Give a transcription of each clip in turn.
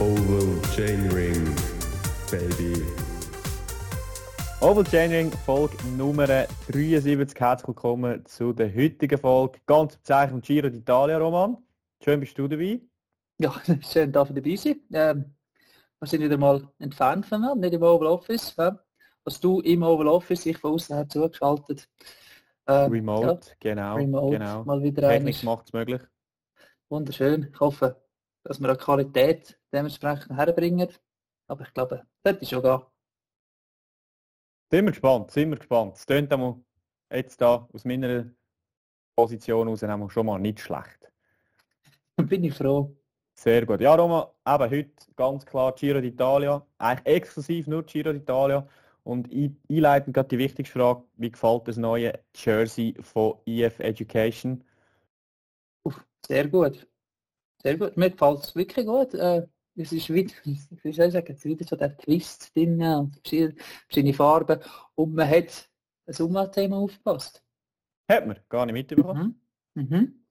Oval Chainring, Baby. Oval Chainring, Folge Nummer 73. Herzlich willkommen zu der heutigen Folge. Ganz bezeichnend Giro d'Italia, Roman. Schön bist du dabei. Ja, schön, dass ihr dabei sein. Ähm, wir sind wieder mal entfernt von mir, nicht im Oval Office. Ja. Also du im Oval Office, ich von außen her zugeschaltet. Ähm, Remote, ja, genau. Remote, genau. mal wieder Technik macht es möglich. Wunderschön. Ich hoffe, dass wir die Qualität dementsprechend herbringen. Aber ich glaube, das ist schon gehen. Sind wir gespannt, sind wir gespannt. Es tönt jetzt da aus meiner Position aus schon mal nicht schlecht. Bin ich froh. Sehr gut. Ja, Roma, eben heute ganz klar Giro d'Italia. Eigentlich exklusiv nur Giro d'Italia. Und einleitend gerade die wichtigste Frage, wie gefällt das neue Jersey von EF Education? Sehr gut. Sehr gut. Mir gefällt es wirklich gut. Äh, es ist wieder, wie soll ich sagen, es ist wieder so der Twist drin, verschiedene Farben und man hat ein Sommerthema aufgepasst. Hat man, gar nicht mitbekommen. Mhm. Mhm.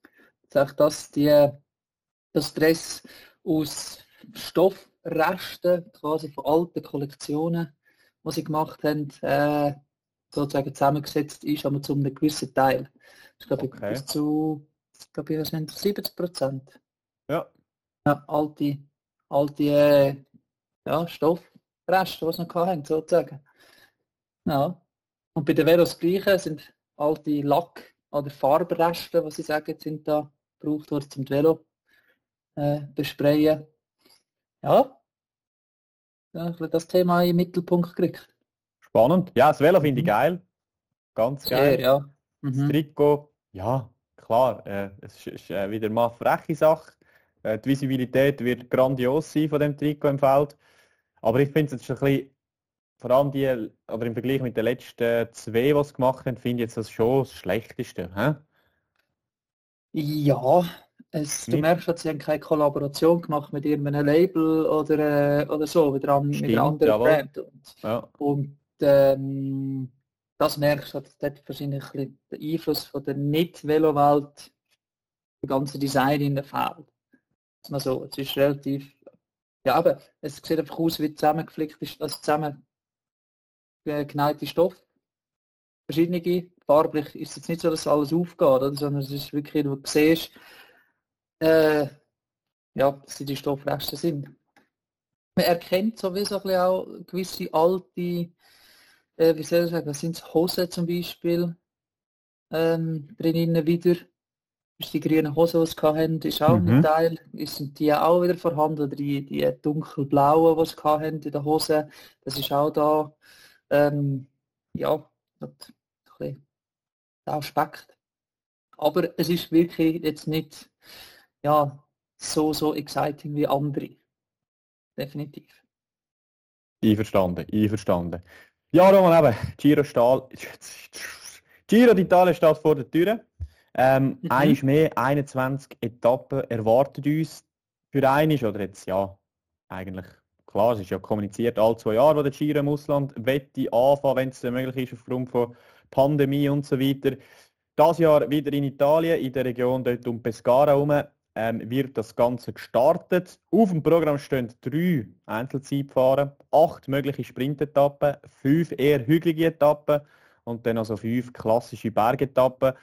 Sagt, dass die, das Dress aus Stoffresten, quasi von alten Kollektionen, die sie gemacht haben, äh, sozusagen zusammengesetzt ist, aber zu einem gewissen Teil. Ich glaube, okay. bis zu ich glaube, ich sind 70 Prozent. Ja. ja. Alte, alte äh, ja, Stoffreste, die sie noch hatten, sozusagen. Ja. Und bei den Velos Gleiche sind alte Lack- oder Farbreste, was sie sagen, sind da gebraucht worden zum Velo äh, besprayen. Ja. ja das Thema in den Mittelpunkt gekriegt. Spannend. Ja, das Velo finde ich mhm. geil. Ganz geil. Sehr, ja. Mhm. Das Trikot, ja, klar, äh, es ist äh, wieder mal eine freche Sache. Äh, die Visibilität wird grandios sein von dem Trikot im Feld. Aber ich finde es jetzt ein bisschen, vor allem die, oder im Vergleich mit den letzten zwei, die es gemacht haben, finde ich jetzt das schon das Schlechteste. Hä? Ja, es, du merkst, dass sie haben keine Kollaboration gemacht mit irgendeinem Label oder, äh, oder so, mit, an, Stimmt, mit einer anderen jawohl. Brand. Und, ja. und ähm, das merkst du, das hat wahrscheinlich ein den Einfluss von der Nicht-Velo-Welt, das ganze Design in der Feld. Mal so, es ist relativ, ja aber es sieht einfach aus wie zusammengeflickt ist, also zusammen geneigte Stoff. Verschiedene, farblich ist jetzt nicht so, dass alles aufgeht, oder? sondern es ist wirklich, du siehst, äh, ja, dass die Stoffreste sind. Man erkennt sowieso auch gewisse alte äh, wie soll ich sagen, sind Hosen zum Beispiel ähm, drinnen wieder. Ist die grüne Hose, die sie hatten, ist auch mhm. ein Teil. Sind die auch wieder vorhanden? Oder die, die dunkelblauen, die sie hatten in der Hose, das ist auch da. Ähm, ja, ein bisschen der Aspekt. Aber es ist wirklich jetzt nicht ja, so, so exciting wie andere. Definitiv. Einverstanden, einverstanden. Ja, Roman, eben, Giro Stahl. Giro d'Italia steht vor der Tür. Ähm, mhm. Eines mehr, 21 Etappen erwartet uns. Für eines oder jetzt, ja, eigentlich klar, es ist ja kommuniziert, alle zwei Jahre, wo der Giro im Ausland wette anfangen, wenn es möglich ist, aufgrund von Pandemie und so weiter. Das Jahr wieder in Italien, in der Region dort um Pescara herum ähm, wird das Ganze gestartet. Auf dem Programm stehen drei Einzelzeitfahren, acht mögliche Sprintetappen, fünf eher hügelige Etappen und dann also fünf klassische Bergetappen.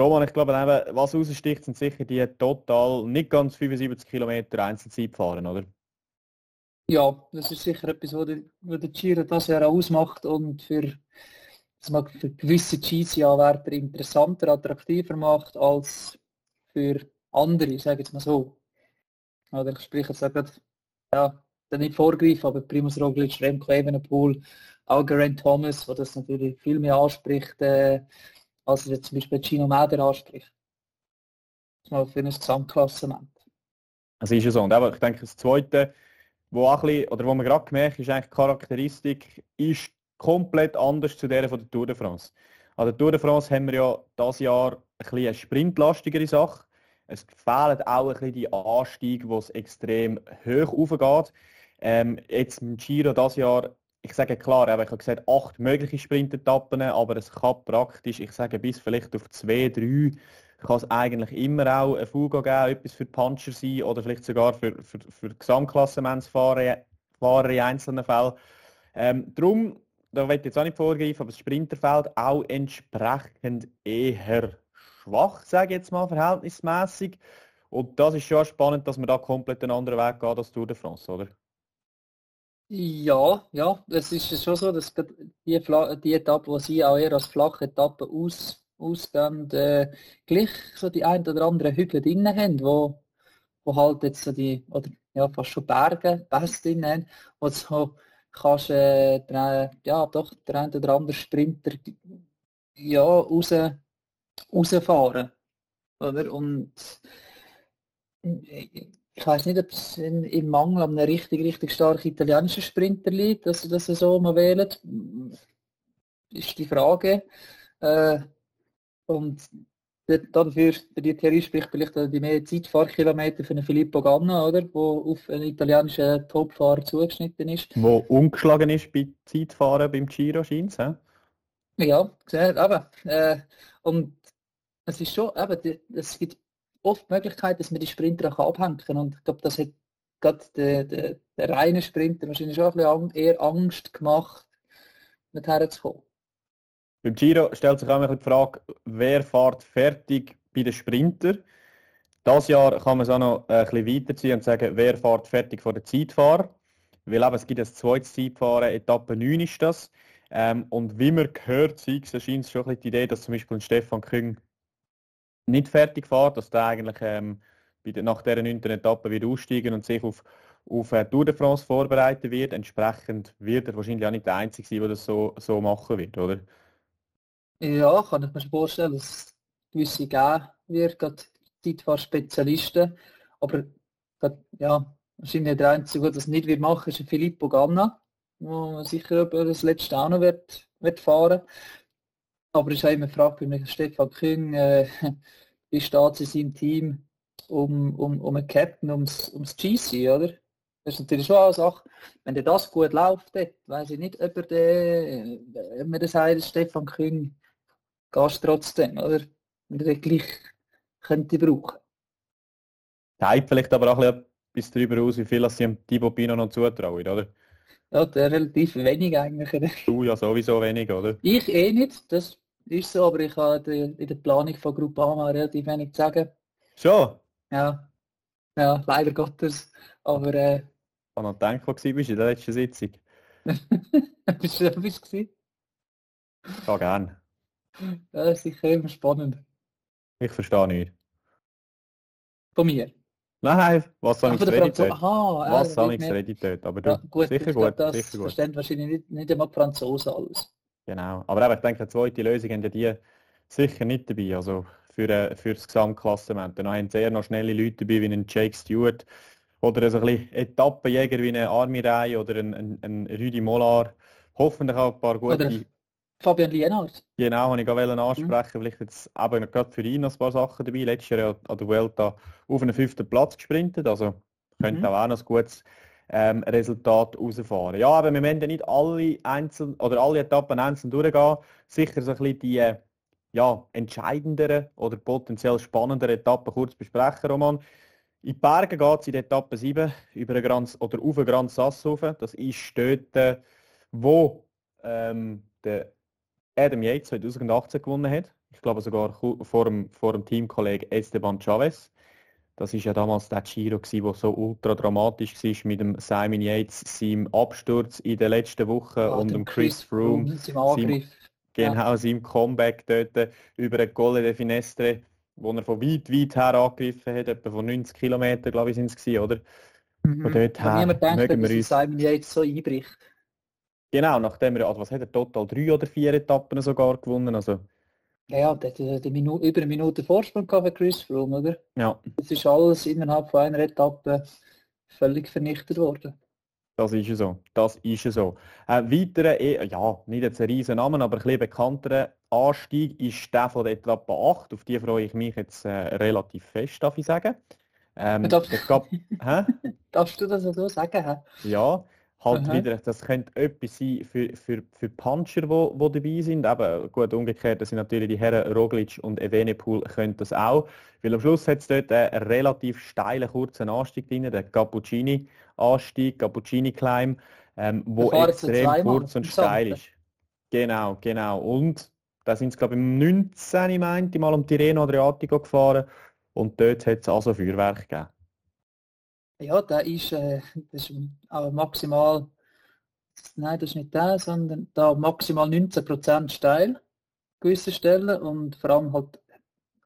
Roman, ich glaube, was raussticht, sind sicher die total nicht ganz 75 Kilometer Einzelzeitfahren, oder? Ja, das ist sicher etwas, was der, der Giro das Jahr ausmacht und für, das mag für gewisse GC-Anwärter interessanter, attraktiver macht als für andere, ich jetzt mal so. Oder ich spreche jetzt eben, ja, nicht vorgreifen, aber Primus Roglic, Remco Evenepoel, auch Geraint Thomas, der das natürlich viel mehr anspricht, äh, als er zum Beispiel Gino Mäder anspricht. Mal für ein Gesamtklassement. Das ist ja so. Und aber ich denke, das Zweite, wo bisschen, oder wo man gerade gemerkt ist, eigentlich die Charakteristik ist komplett anders zu der von der Tour de France. An der Tour de France haben wir ja dieses Jahr ein eine sprintlastigere Sache. Es fehlen auch ein bisschen die Anstiege, wo es extrem hoch aufgeht. Ähm, jetzt im Giro das Jahr, ich sage klar, ich habe gesagt, acht mögliche Sprintetappen, aber es kann praktisch, ich sage bis vielleicht auf zwei, drei, kann es eigentlich immer auch eine Fuga geben, etwas für Puncher sein oder vielleicht sogar für, für, für Gesamtklassementsfahrer Fahrer in einzelnen Fällen. Ähm, darum, da ich jetzt auch nicht vorgreifen, aber das Sprinterfeld auch entsprechend eher schwach, sage ich jetzt mal, verhältnismäßig. Und das ist schon spannend, dass man da komplett einen anderen Weg geht als Tour de France, oder? Ja, ja, es ist schon so, dass die, die Etappe, die sie auch eher als flache Etappe aus, ausgehen, äh, gleich so die ein oder andere Hügel drin haben, wo, wo halt jetzt so die, oder ja, fast schon Berge, Pässe drin haben, wo so kannst, äh, der, ja, doch, der ein oder andere Sprinter ja, raus, rausfahren. Oder? Und ich weiß nicht, ob es in, im Mangel an einem richtig, richtig starken italienischen Sprinter liegt, dass sie das so mal wählen. Ist die Frage. Äh, und dafür, für die Theorie spricht vielleicht die mehr Zeitfahrkilometer für einen Filippo Ganna, oder? Wo auf einen italienischen Topfahrer zugeschnitten ist. Wo umgeschlagen ist bei Zeitfahren beim Giro scheint Ja, gesehen, aber äh, und es ist schon, eben, es gibt oft die Möglichkeit, dass man die Sprinter auch abhängen kann. Und ich glaube, das hat gerade der, der, der reine Sprinter wahrscheinlich schon ein bisschen eher Angst gemacht, nicht herzukommen. Beim Giro stellt sich auch die Frage, wer fährt fertig bei den Sprinter? Das Jahr kann man es auch noch ein bisschen weiterziehen und sagen, wer fährt fertig vor den Zeitfahrer? Weil eben, es gibt ein zweites Zeitfahren, Etappe 9 ist das. Ähm, und wie man gehört, scheint es schon ein die Idee, dass zum Beispiel Stefan Küng nicht fertig fährt, dass der eigentlich ähm, nach dieser neunten Etappe wieder aussteigen und sich auf, auf äh, Tour de France vorbereiten wird. Entsprechend wird er wahrscheinlich auch nicht der Einzige sein, der das so, so machen wird, oder? Ja, kann ich mir vorstellen, dass es gewisse geben wird, gerade Zeitfahrspezialisten. Aber ja, wahrscheinlich der Einzige, der das nicht wird machen, ist Filippo Ganna, der sicher das letzte auch noch wird, wird fahren aber ich habe immer gefragt bei Stefan Kühn, äh, wie steht es in seinem Team um, um, um einen Captain, ums, ums GC, oder? Das ist natürlich schon eine Sache, wenn der das gut läuft, weiß ich nicht, ob er den, man das heißt, Stefan Kühn, gehst trotzdem, oder? Wenn er den gleich könnte brauchen. Hype vielleicht aber auch ein bisschen darüber aus, wie viel sie dem Thibaut Pino noch zutrauen, oder? Ja, relativ wenig eigentlich. Du ja sowieso wenig, oder? Ich eh nicht, das ist so, aber ich habe in der Planung von Gruppama relativ wenig zu sagen. Schon? Ja. Ja, leider Gottes. Aber äh... Ich habe noch gedacht, wo du bist in der letzten Sitzung. bist du bist du Ja, gern. Ja, sicher immer spannend. Ich verstehe nicht. Von mir? Nein, was ich Reddit Aha, Was Reddit? Aber du, ja, gut, sicher gut, das sicher gut. verstehen wahrscheinlich nicht, nicht einmal die Franzosen alles. Genau, aber eben, ich denke, eine zweite Lösung haben ja die sicher nicht dabei, also für, für das Gesamtklassement. Dann haben sehr noch schnelle Leute dabei, wie ein Jake Stewart oder so ein bisschen Etappenjäger wie eine Armirei oder ein, ein, ein Rüdi Molar. Hoffentlich auch ein paar gute... Fabian Lienhardt. Genau, habe ich gerade ansprechen. Mhm. Vielleicht jetzt eben gerade für ihn noch ein paar Sachen dabei. Letztes Jahr an der Vuelta auf einen fünften Platz gesprintet, also könnte mhm. auch, auch noch ein gutes ähm, Resultat rausfahren. Ja, aber wir werden nicht alle einzeln oder alle Etappen einzeln durchgehen. Sicher so ein bisschen die äh, ja, entscheidenderen oder potenziell spannenderen Etappen kurz besprechen, Roman. In die Berge geht es in der Etappe 7 über einen Grand, oder auf den Grand Sasshofen. Das ist dort, wo ähm, der Adam Yates 2018 gewonnen hat. Ich glaube sogar vor dem, vor dem Teamkollegen Esteban Chavez. Das ist ja damals der Giro, der so ultra dramatisch war mit dem Simon Yates, seinem Absturz in der letzten Woche ah, und dem Chris Froome, seinem, genau, ja. seinem Comeback dort über eine Colle de Finestre, wo er von weit, weit her angegriffen hat, etwa von 90 Kilometern, glaube ich, sind es oder? Mhm. Von dort her niemand denkt, dass uns... Simon Yates so einbricht. Genau, nachdem er, also was hat er, total drei oder vier Etappen sogar gewonnen, also ja, der hat die Minute, über eine Minute Vorsprung für Chris Froome, oder? Ja. Das ist alles innerhalb von einer Etappe völlig vernichtet worden. Das ist so. Das ist so. Ein weiterer, eh, ja, nicht jetzt ein riesen Namen, aber ein bisschen bekannterer Anstieg ist der von der Etappe 8. Auf die freue ich mich jetzt äh, relativ fest, darf ich sagen. Ähm, darfst, gab, darfst du das so sagen? Ja, halt Aha. wieder, das könnte etwas sein für, für, für Puncher, wo, wo dabei sind. Aber gut, umgekehrt, das sind natürlich die Herren Roglic und Evenepoel können das auch. Weil am Schluss hat es dort einen relativ steilen, kurzen Anstieg drin, der Cappuccini-Anstieg, Cappuccini-Climb, ähm, wo extrem kurz und steil ist. Genau, genau. Und da sind sie, glaube ich, im 19. meinte ich mal um Tirreno Adriatico gefahren und dort hat es also Feuerwerk gegeben. Ja, der ist, äh, das ist aber maximal, nein, das ist nicht der, sondern da maximal 19% steil, gewisse Stellen und vor allem halt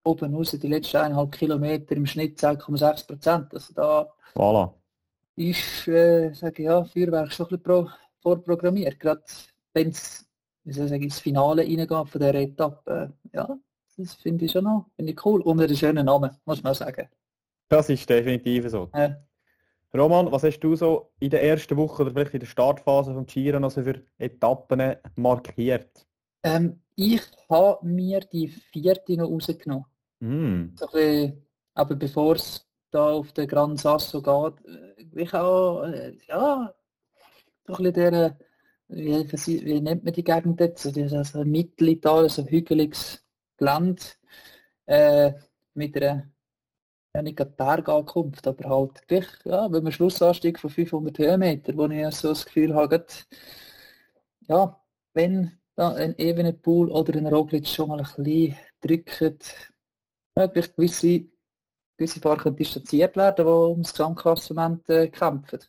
oben raus die letzten eineinhalb Kilometer im Schnitt 2,6%. Also da Voilà. ist, äh, sage ich, ja, Feuerwerk schon ein bisschen pro, vorprogrammiert, gerade wenn es, wie soll ich sagen, ins Finale reingeht von dieser Etappe. Äh, ja, das finde ich schon noch, finde ich cool. Und einen schönen Namen, muss man auch sagen. Das ist definitiv so. Äh, Roman, was hast du so in der ersten Woche oder vielleicht in der Startphase vom Giro noch so für Etappen markiert? Ähm, ich habe mir die vierte noch rausgenommen. Mm. So bisschen, aber bevor es da auf den Gran Sasso geht, äh, ich auch, äh, ja, so ein bisschen der, wie, wie, nennt man die Gegend jetzt? So dieses Mittelitalien, so hügeliges Land, äh, mit einer, ja nicht gerade Bergankunft, aber halt gleich, ja, wenn man Schlussanstieg von 500 Höhenmeter, wo ich so das Gefühl habe, gerade, ja, wenn da ein Evenepoel oder ein Roglic schon mal ein bisschen drücken, ja, vielleicht gewisse, gewisse Fahrer können distanziert werden, die ums Gesamtklassement äh, kämpfen.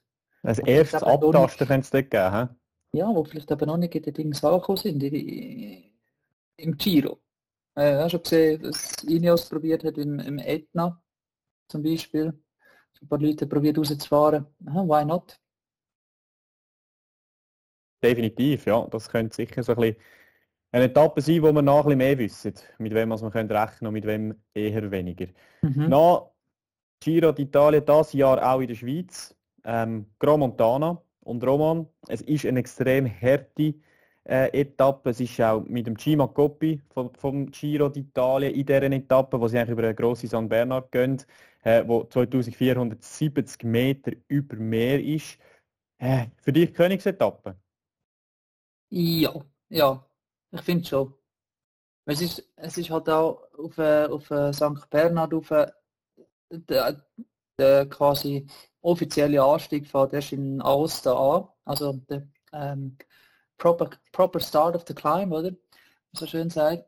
Als Aber erstes Abtasten könnte es dort geben. hä? Ja, wo vielleicht aber noch nicht in den Dings angekommen sind, in, die- im Giro. Äh, hast du gesehen, dass Ineos probiert hat im, im Etna zum Beispiel. Ein paar Leute probiert rauszufahren. Aha, why not? Definitiv, ja. Das könnte sicher so ein bisschen eine Etappe sein, wo wir noch ein bisschen mehr wissen, mit wem was wir können rechnen und mit wem eher weniger. Mhm. Nach Giro d'Italia das Jahr auch in der Schweiz, ähm, Grand Montana und Roman. Es ist eine extrem harte äh, Etappe. Es ist auch mit dem Cima Coppi vom, vom Giro d'Italia in dieser Etappe, wo sie eigentlich über eine grosse St. Bernard gehen, äh, wo 2470 Meter über Meer ist. Äh, für dich Königsetappe? Ja, ja, ich finde schon. Es ist, es ist halt auch auf, äh, auf äh, St. Bernhard auf äh, der, der quasi offizielle Anstieg fährt erst in Aosta an, also der ähm, proper, proper start of the climb, oder? So schön sagt.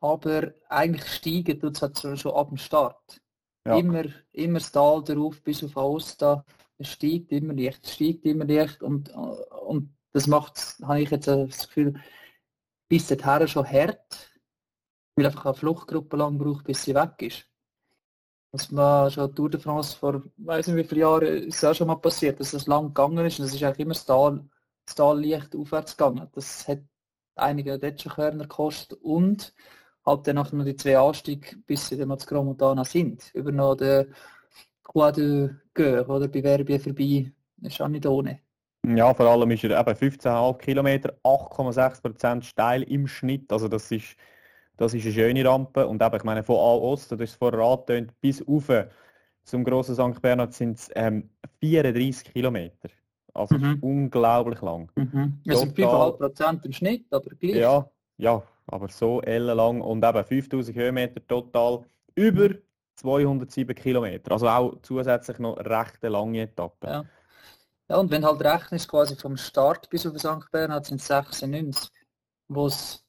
Aber eigentlich steigen tut es halt schon, ab dem Start. Ja. Immer, immer das Tal darauf bis auf Aosta. Es steigt immer leicht, es steigt immer leicht und, und das macht, habe ich jetzt das Gefühl, bis dahin schon hart, weil einfach eine Fluchtgruppe lang braucht, bis sie weg ist. Was man schon Tour de France vor, weiß nicht wie viele Jahren, ist auch schon mal passiert, dass es lang gegangen ist und es ist eigentlich immer das Tal, das Tal leicht aufwärts gegangen. Das hat einige dort schon Körner gekostet und halt dann noch die zwei Anstiege, bis sie dann mal zu Grand Montana sind. Über noch den Croix de Gueur oder bei Verbier vorbei, das ist auch nicht ohne. Ja, vor allem ist er eben 15,5 Kilometer, 8,6% steil im Schnitt. Also das ist, das ist eine schöne Rampe. Und eben, ich meine, von A-Ost, du hast es vorher angetönt, bis rauf zum grossen St. Bernhard sind es ähm, 34 Kilometer. Also Mhm. unglaublich lang. Mhm. Es sind Total. 5,5% im Schnitt, aber gleich. Ja, ja, aber so ellenlang und eben 5000 Höhenmeter total über 207 Kilometer. Also auch zusätzlich noch recht eine lange Etappe. Ja. Ja, und wenn halt rechnest, quasi vom Start bis auf St. Bernhard sind es 96, wo es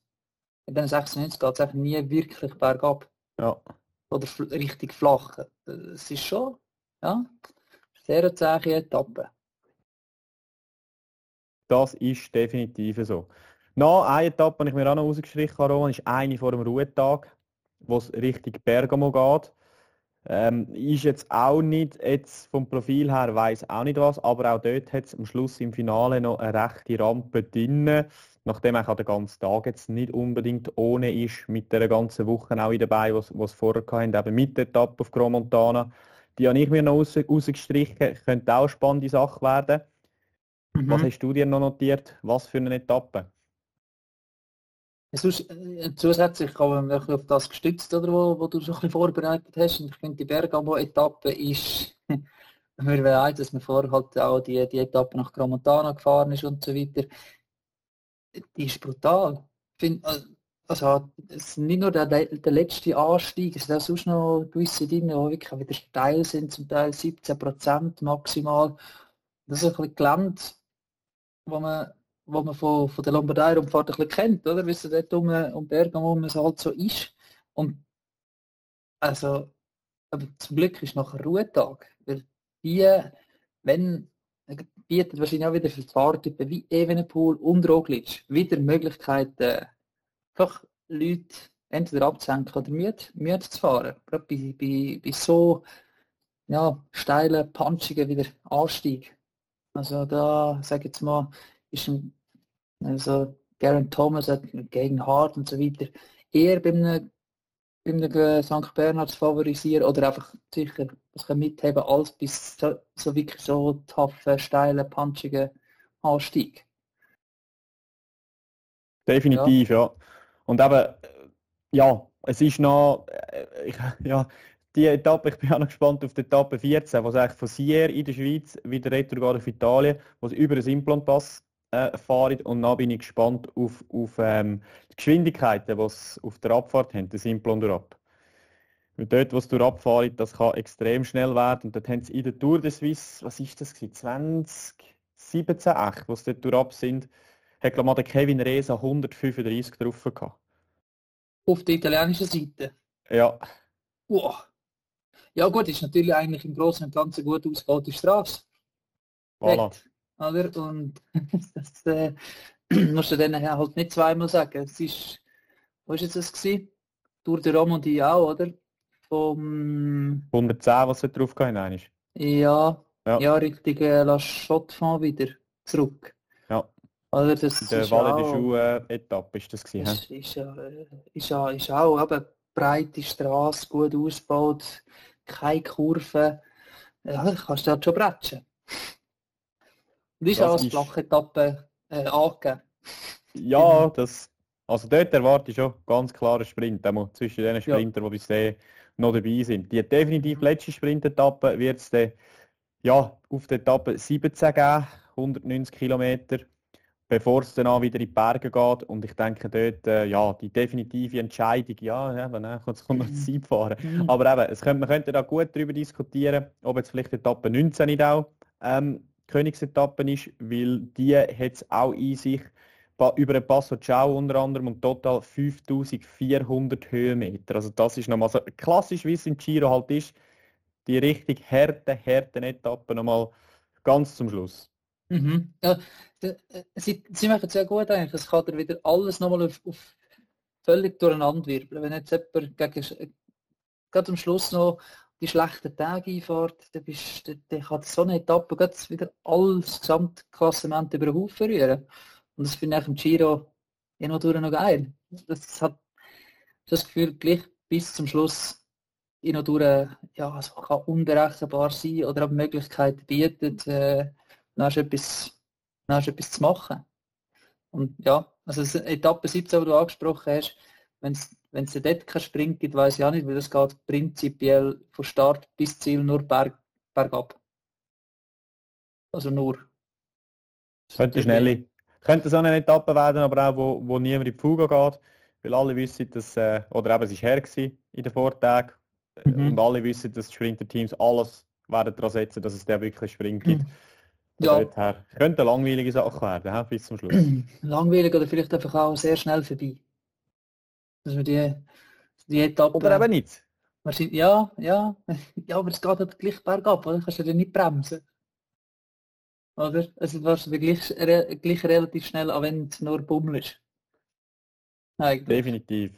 in den 96 geht es nie wirklich bergab Ja. oder richtig flach. Es ist schon, ja, sehr zähe Etappe. Das ist definitiv so. Noch eine Etappe, die ich mir auch noch rausgestrichen habe, Roman, ist eine vor dem Ruhetag, wo es Richtung Bergamo geht. Ähm, ist jetzt auch nicht, jetzt vom Profil her weiß auch nicht was, aber auch dort hat es am Schluss im Finale noch eine rechte Rampe drin, nachdem auch der ganze Tag jetzt nicht unbedingt ohne ist, mit der ganzen Woche auch in dabei, was was vorher hatten, eben mit der Etappe auf Grand. Die habe ich mir noch raus, rausgestrichen, könnte auch eine spannende Sache werden. Was Mhm. hast du dir noch notiert? Was für eine Etappe? Sonst, äh, zusätzlich kann man auf das gestützt, oder, wo, wo du schon ein bisschen vorbereitet hast. Und ich finde, die Bergamo-Etappe ist mir weiß, dass man vorher halt auch die, die Etappe nach Gramontana gefahren ist und so weiter. Die ist brutal. Find, also, es ist nicht nur der, der letzte Anstieg, es sind auch sonst noch gewisse Dinge, die wirklich wieder steil sind, zum Teil 17% maximal. Das ist ein bisschen Gelände, wo man, wo man von, von der Lombardei-Rundfahrt ein bisschen kennt, oder? Wie es dort um, um Bergamo es halt so ist. Und also, aber zum Glück ist noch ein Ruhetag, weil die, wenn bietet wahrscheinlich auch wieder für Fahrtypen wie Evenepoel und Roglic wieder Möglichkeiten, einfach Leute entweder abzuhängen oder müde, müde zu fahren. Gerade bei, bei, bei so ja, steilen, punchigen wieder Anstieg. Also da, sage ich jetzt mal, ist ein, also Garen Thomas hat gegen Hart und so weiter eher bei einem beim St. Bernhard zu favorisieren oder einfach sicher das mitheben als bis so, so wirklich so taffe, steile, punchige Anstieg. Definitiv, ja. ja. Und eben, ja, es ist noch, äh, ich, ja, die Etappe, ich bin auch noch gespannt auf die Etappe 14, was eigentlich von Sier in der Schweiz wieder retour auf Italien, wo über den Simplon-Pass äh, fahren und dann bin ich gespannt auf, auf ähm, die Geschwindigkeiten, die sie auf der Abfahrt haben, den Simplon durchab. Weil dort, wo sie durchfahren, das kann extrem schnell werden und dort haben sie in der Tour de Suisse, was ist das gewesen, 2017, echt, wo sie dort durchab sind, hat glaube der Kevin Reza 135 drauf gehabt. Auf der italienischen Seite? Ja. Wow. Ja gut, ist natürlich eigentlich im Großen und Ganzen gut ausgebaute Straße. Voilà. Oder? Und das äh, musst du dann halt nicht zweimal sagen. Es ist, wo ist jetzt das gewesen? Tour de Romandie auch, oder? Vom 110, was du drauf gehabt ist. Ja, ja, ja Richtung äh, La Chaux-de-Fonds wieder zurück. Ja. Oder das der Valle de Schuhe-Etappe ist das gewesen. Ist, ist, ja, ist, ja, ist auch eben breite Straße, gut ausgebaut, keine Kurven. Ja, kannst du dort schon bretschen. Und ist auch als flache Etappe äh, angegeben. Ja, das, also dort erwarte ich schon ganz klaren Sprint, zwischen den Sprinter, ja. die bisher noch dabei sind. Die definitiv letzte Sprintetappe wird es ja, auf der Etappe 17 geben, 190 Kilometer, bevor es dann auch wieder in die Berge geht. Und ich denke dort, äh, ja, die definitive Entscheidung, ja, eben, ne, jetzt kommt noch Zeit fahren. Mhm. Aber eben, es könnte, man könnte da gut darüber diskutieren, ob jetzt vielleicht die Etappe 19 nicht auch ähm, Königsetappe ist, weil die hat es auch in sich über den Passo Ciao unter anderem und total 5400 Höhenmeter. Also das ist nochmal so klassisch, wie es im Giro halt ist, die richtig harte, harte Etappe nochmal ganz zum Schluss. Mhm. Ja, sie, sie machen es sehr gut eigentlich. Es kann wieder alles nochmal auf, auf völlig durcheinander wirbeln. Wenn jetzt jemand gegen, gerade am Schluss noch die schlechten Tage einfährt, dann, bist, dann kann so eine Etappe wieder alles Gesamtklassement über den Haufen rühren. Und das finde ich im Giro ja noch geil. Das hat das Gefühl, gleich bis zum Schluss durch, ja, also kann unberechenbar sein oder auch Möglichkeiten bietet, äh, dann etwas, dann etwas zu machen. Und ja, also Etappe 17, die du angesprochen hast, wenn es dort keinen Sprint gibt, weiß ich auch nicht, weil es geht prinzipiell von Start bis Ziel nur berg, bergab. Also nur. Könnte schnell. Könnte so eine Etappe werden, aber auch wo, wo niemand in die Fuge geht, weil alle wissen, dass, äh, oder eben es war her in den Vortagen mhm. und alle wissen, dass die Sprinter-Teams alles werden daran setzen, dass es der wirklich Sprint gibt. Mhm. Ja. Her. Könnte eine langweilige Sache werden, bis zum Schluss. Langweilig oder vielleicht einfach auch sehr schnell vorbei. Dass wir die, die Etappe... Oder eben nicht. Ja, ja. Ja, aber es geht halt gleich bergab, oder? Kannst du ja nicht bremsen. Oder? Also warst du gleich, re, gleich relativ schnell, auch wenn es nur Bummel ist. Eigentlich. Definitiv.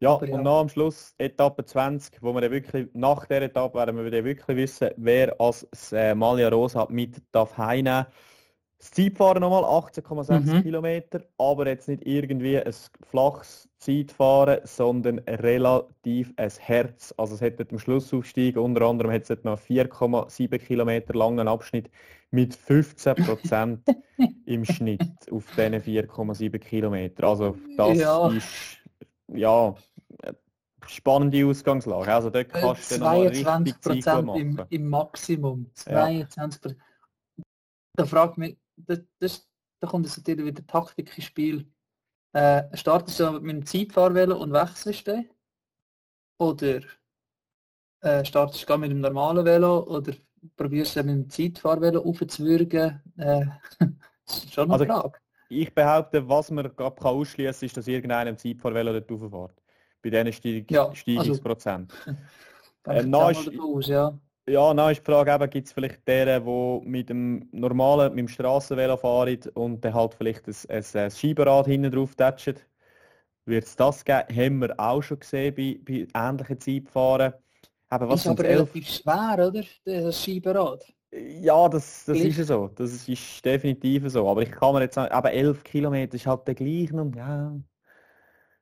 Ja, ja, und nach am Schluss Etappe 20, wo wir dann wirklich, nach der Etappe werden wir dann wirklich wissen, wer als äh, Malia Rosa mit darf heimnehmen das Zeitfahren nochmal 18,6 mhm. Kilometer, aber jetzt nicht irgendwie ein flaches Zeitfahren, sondern relativ ein Herz. Also es hat am Schlussaufstieg unter anderem hat es noch 4,7 Kilometer langen Abschnitt mit 15 Prozent im Schnitt auf diesen 4,7 Kilometer. Also das ja. ist ja spannende Ausgangslage. Also dort Äh, kannst du dann noch mal richtig 22 Zeit gut Prozent im, im Maximum. Ja. 22 Da fragt mich, das, das, da kommt jetzt natürlich wieder Taktik ins Spiel. Äh, startest du mit einem Zeitfahrvelo und wechselst den? Oder äh, startest du gar mit einem normalen Velo oder probierst du mit einem Zeitfahrvelo aufzuwürgen? Äh, das ist schon eine Also, Frage. Ich behaupte, was man gerade kann ausschließen ist, dass irgendeinem Zeitfahrvelo dort rauffährt. Bei diesen Steig Ja, also- Steigungsprozent. Äh, na, ist- aus, ja. Ja, dann ist die Frage gibt es vielleicht deren, die mit dem normalen, mit dem Strassenvelo fahren und dann halt vielleicht ein, ein, ein Scheibenrad hinten drauf tätschen? Wird es das geben? Haben wir auch schon gesehen bei, bei ähnlichen Zeitfahren. Eben, was ist aber elf- relativ schwer, oder? Das Scheibenrad. Ja, das, das Gleich. ist so. Das ist definitiv so. Aber ich kann mir jetzt sagen, aber 11 Kilometer ist halt der gleiche und ja.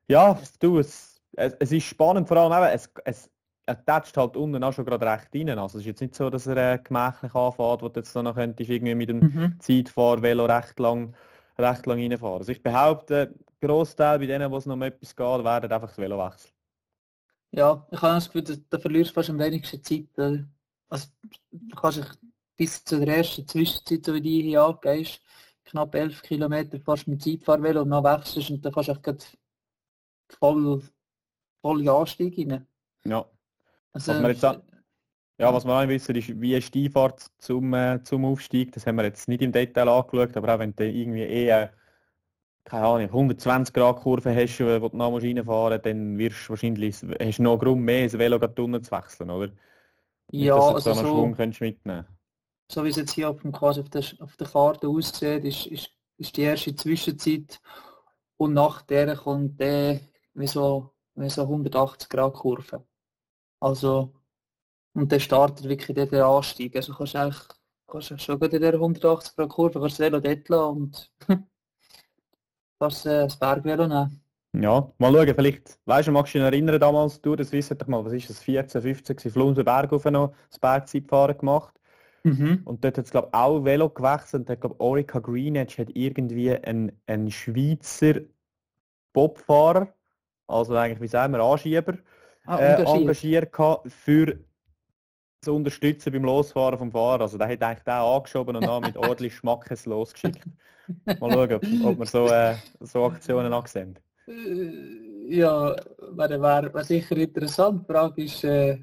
Ja, du, es, es, es ist spannend, vor allem eben, es, es, er tätscht halt unten auch schon gerade recht rein. Also es ist jetzt nicht so, dass er äh, gemächlich anfährt, wo du jetzt dann noch könntest irgendwie mit dem Mhm. Zeitfahrvelo recht lang, recht lang reinfahren. Also ich behaupte, Großteil bei denen, wo es noch um etwas geht, werden einfach das Velo wechseln. Ja, ich habe das Gefühl, da, da verlierst du fast am wenigsten Zeit. Oder? Also, du kannst dich bis zu der ersten Zwischenzeit, so wie die hier angehst, knapp 11 Kilometer fast mit Zeitfahrvelo und dann wechselst und dann kannst du echt voll, voll Anstieg rein. Ja. Also, Was wir jetzt an- Ja, was wir auch wissen, ist, wie ist die Einfahrt zum, äh, zum Aufstieg. Das haben wir jetzt nicht im Detail angeschaut, aber auch wenn du irgendwie eher, keine Ahnung, 120 Grad Kurve hast, äh, wo du noch reinfahren dann wirst du wahrscheinlich, hast du noch Grund mehr, das Velo unten zu wechseln, oder? Nicht, ja, dass du also so, Schwung könntest mitnehmen so wie es jetzt hier auf, dem, quasi auf, der, auf der Karte aussieht, ist, ist, ist die erste Zwischenzeit und nach der kommt der wie so, wie so 180 Grad Kurve. Also und der startet wirklich dort der Anstieg. Also kannst du eigentlich kannst du schon gut in der 180 Grad Kurve kannst das Velo dort lassen und kannst äh, das Bergvelo nehmen. Ja, mal schauen, vielleicht, weißt du, magst du dich erinnern damals, du, das wisst doch mal, was ist das, 14, 15, gewesen, Flumsenberg auf noch das Bergzeitfahren gemacht. Und dort hat es glaube auch Velo gewechselt und hat glaube Orica Greenedge hat irgendwie einen, einen Schweizer Bobfahrer, also eigentlich wie sagen wir Anschieber, Ah, äh, engagiert. für zu unterstützen beim Losfahren vom Fahrer. Also der hat eigentlich den angeschoben und dann mit ordentlich Schmackes losgeschickt. Mal schauen, ob, ob wir so, äh, so Aktionen ansehen. Äh, Ja, wäre wär, sicher interessant. Die Frage ist, äh,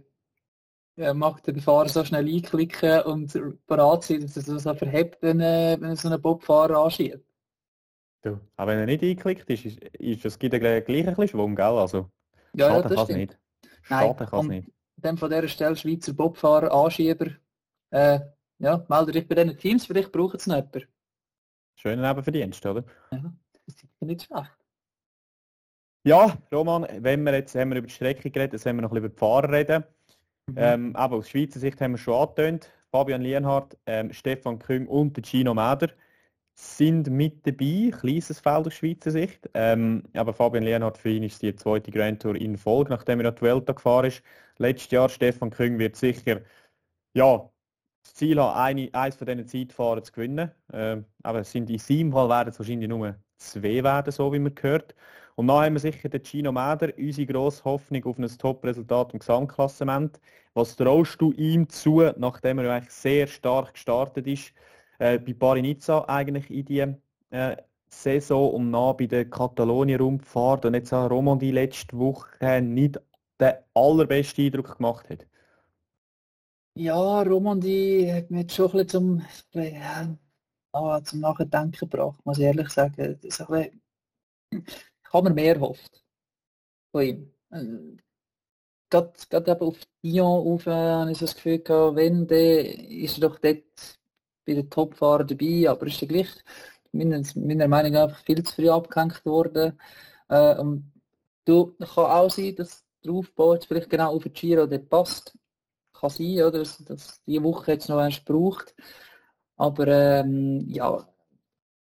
macht der Fahrer so schnell einklicken und parat sein, dass er so verhebt, wenn, äh, wenn er so einen Bobfahrer anschiebt? Du. Aber wenn er nicht eingeklickt ist, ist, ist gibt ja gleich gleich ein bisschen Schwung, gell? Also, Ja, ja, schaden das kann es nicht. Nein, Schaden kann es nicht. Dann von dieser Stelle Schweizer Bobfahrer, Anschieber. Äh, ja, melde dich bei diesen Teams, vielleicht braucht es noch jemanden. Schöner Nebenverdienst, oder? Das ist nicht schlecht. Ja, Roman, wenn wir jetzt haben wir über die Strecke geredet, jetzt haben wir noch ein bisschen über die Fahrer reden. Mhm. Ähm, aber aus Schweizer Sicht haben wir schon angetönt. Fabian Lienhardt, ähm, Stefan Küng und der Gino Mäder sind mit dabei. Kleines Feld aus Schweizer Sicht. Ähm, aber Fabian Lienhardt für ihn ist die zweite Grand Tour in Folge, nachdem er die Vuelta gefahren ist. Letztes Jahr Stefan Küng wird sicher ja, das Ziel haben, eine, eines von diesen Zeitfahren zu gewinnen. Ähm, aber es sind in seinem Fall werden es wahrscheinlich nur zwei werden, so wie man gehört. Und dann haben wir sicher den Gino Mäder, unsere grosse Hoffnung auf ein Top-Resultat im Gesamtklassement. Was traust du ihm zu, nachdem er eigentlich sehr stark gestartet ist, äh, bei Paris-Nizza eigentlich in die äh, Saison und dann bei der Katalonien-Rundfahrt und jetzt auch Romandie letzte Woche nicht den allerbesten Eindruck gemacht hat? Ja, Romandie hat mich jetzt schon ein bisschen zum, ja, ah, zum Nachdenken gebracht, muss ich ehrlich sagen. Ich habe mir mehr erhofft von ihm. Äh, Gerade, gerade eben auf Dion auf, äh, habe ich das Gefühl gehabt, wenn, dann ist er doch dort bei den Topfahrern dabei, aber ist er gleich meiner, meiner Meinung nach viel zu früh abgehängt worden. Äh, und du, kann auch sein, dass der Aufbau jetzt vielleicht genau auf den Giro dort passt kann sein, oder? Dass, dass die Woche jetzt noch erst braucht. Aber ähm, ja,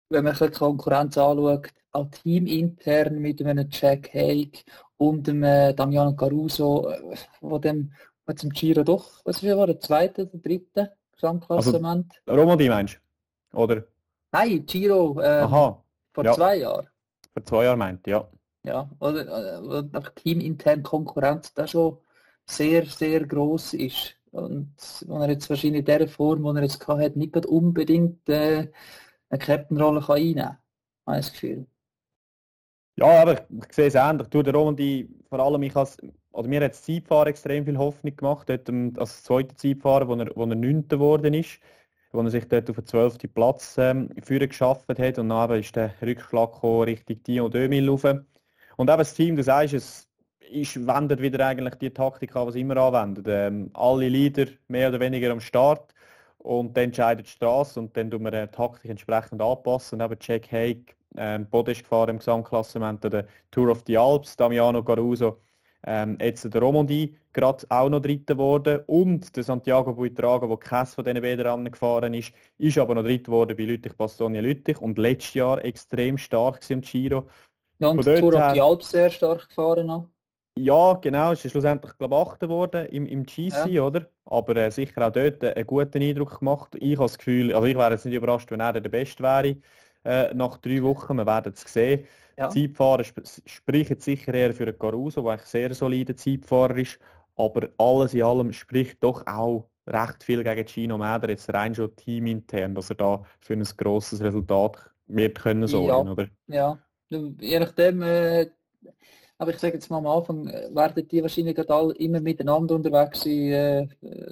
wenn man die Konkurrenz anschaut, auch teamintern mit einem Jack Haig und dem äh, Damiano Caruso, äh, wo dem wo zum Giro doch, was war der zweite, der dritte Gesamtklassement? Romandie meinst du? Oder? Nein, Giro ähm, Aha, vor ja. zwei Jahren. vor zwei Jahren meint ja. Ja, oder, oder einfach teamintern Konkurrenz da schon sehr, sehr groß ist. Und wenn er jetzt wahrscheinlich in der Form, die er jetzt hat, nicht unbedingt äh, eine Captain-Rolle einnehmen kann, habe ich das Gefühl. Ja, aber ich sehe es ähnlich. Du, der Roman, vor allem, ich has, oder mir hat das Zeitfahren extrem viel Hoffnung gemacht, dort als zweiter Zeitfahrer, wo er, wo er 9. geworden ist, wo er sich dort auf den 12. Platz ähm, führen geschafft hat und dann ist der Rückschlag gekommen, Richtung Dion Dömil rauf. Und eben das Team, du sagst, es ist, wendet wieder eigentlich die Taktik an, die sie immer anwendet. Ähm, alle Leader mehr oder weniger am Start und dann entscheidet die Straße und dann tun wir die Taktik entsprechend anpassen. Eben Jack Haig, ähm, Bode gefahren im Gesamtklassement der Tour of the Alps, Damiano Caruso, ähm, jetzt der Romandie gerade auch noch Dritter geworden und der Santiago Buitrago, wo keines von diesen beiden gefahren ist, ist aber noch Dritter geworden bei Lüttich Bastogne Lüttich und letztes Jahr extrem stark im Giro. Ja, und die Tour of the Alps sehr stark gefahren noch. Ja, genau, es ist schlussendlich glaube ich, Achter geworden im, im GC, ja. oder? Aber äh, sicher auch dort äh, einen guten Eindruck gemacht. Ich habe das Gefühl, also ich wäre jetzt nicht überrascht, wenn er der Beste wäre äh, nach drei Wochen. Wir werden es sehen. Ja. Zeitfahrer sp spricht sicher eher für einen Caruso, der ein sehr solider Zeitfahrer ist. Aber alles in allem spricht doch auch recht viel gegen Gino Mäder, jetzt rein schon teamintern, dass er da für ein grosses Resultat wird können sorgen, ja. oder? Ja, je nachdem, äh, aber ich sage jetzt mal am Anfang, äh, werden die wahrscheinlich gerade alle immer miteinander unterwegs sein, äh,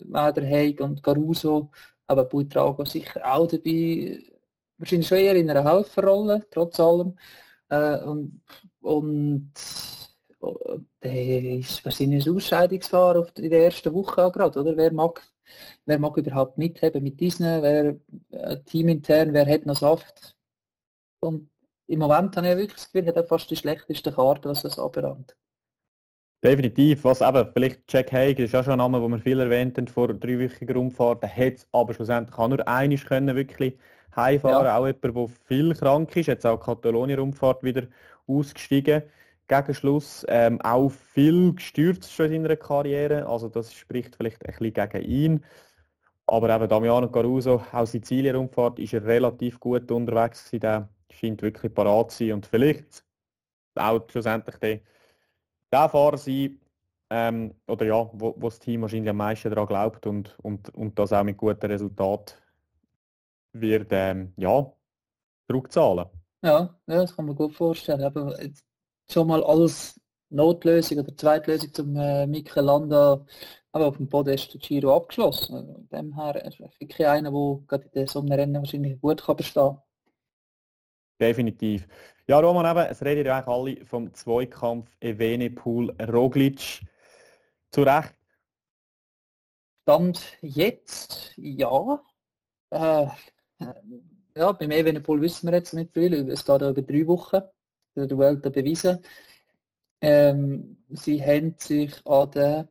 Mäder, Haig und Caruso, aber Buitrago sicher auch dabei, wahrscheinlich schon eher in einer Helferrolle, trotz allem. Äh, und und äh, der ist wahrscheinlich ein Ausscheidungsfahrer in der ersten Woche gerade, oder? Wer mag, wer mag überhaupt mithaben mit diesen, wer äh, teamintern, wer hat noch Saft? Und im Moment habe ich wirklich das Gefühl, hat er fast die schlechteste Karte, was das anbelangt. Definitiv, was eben, vielleicht Jack Haig ist ja schon ein Name, den wir viel erwähnt haben vor dreiwöchiger Umfahrt, der hat aber schlussendlich auch nur einiges können wirklich heimfahren, ja. auch jemand, der viel krank ist, jetzt auch Katalonien-Umfahrt wieder ausgestiegen gegen Schluss, ähm, auch viel gestürzt schon in seiner Karriere, also das spricht vielleicht ein bisschen gegen ihn. Aber eben Damiano Caruso, auch Sizilien-Umfahrt, ist er relativ gut unterwegs gewesen, der scheint wirklich parat zu sein und vielleicht auch schlussendlich der, der Fahrer sein, ähm, oder ja, wo, wo, das Team wahrscheinlich am meisten daran glaubt und, und, und das auch mit guten Resultaten wird ähm, ja, zurückzahlen. Ja, ja, das kann man gut vorstellen. Aber schon mal als Notlösung oder Zweitlösung zum äh, Mikel Landa aber auf dem Podest der Giro abgeschlossen. Also, dem her ist wirklich einer, der gerade in so einem Rennen wahrscheinlich gut kann bestehen Definitiv. Ja, Roman, eben, es reden ja eigentlich alle vom Zweikampf Evenepoel Roglic. Zu Recht. Stand jetzt, ja. Äh, ja, beim Evenepoel wissen wir jetzt nicht viel. Es geht über drei Wochen. Der Welt bewiesen. Ähm, sie haben sich an der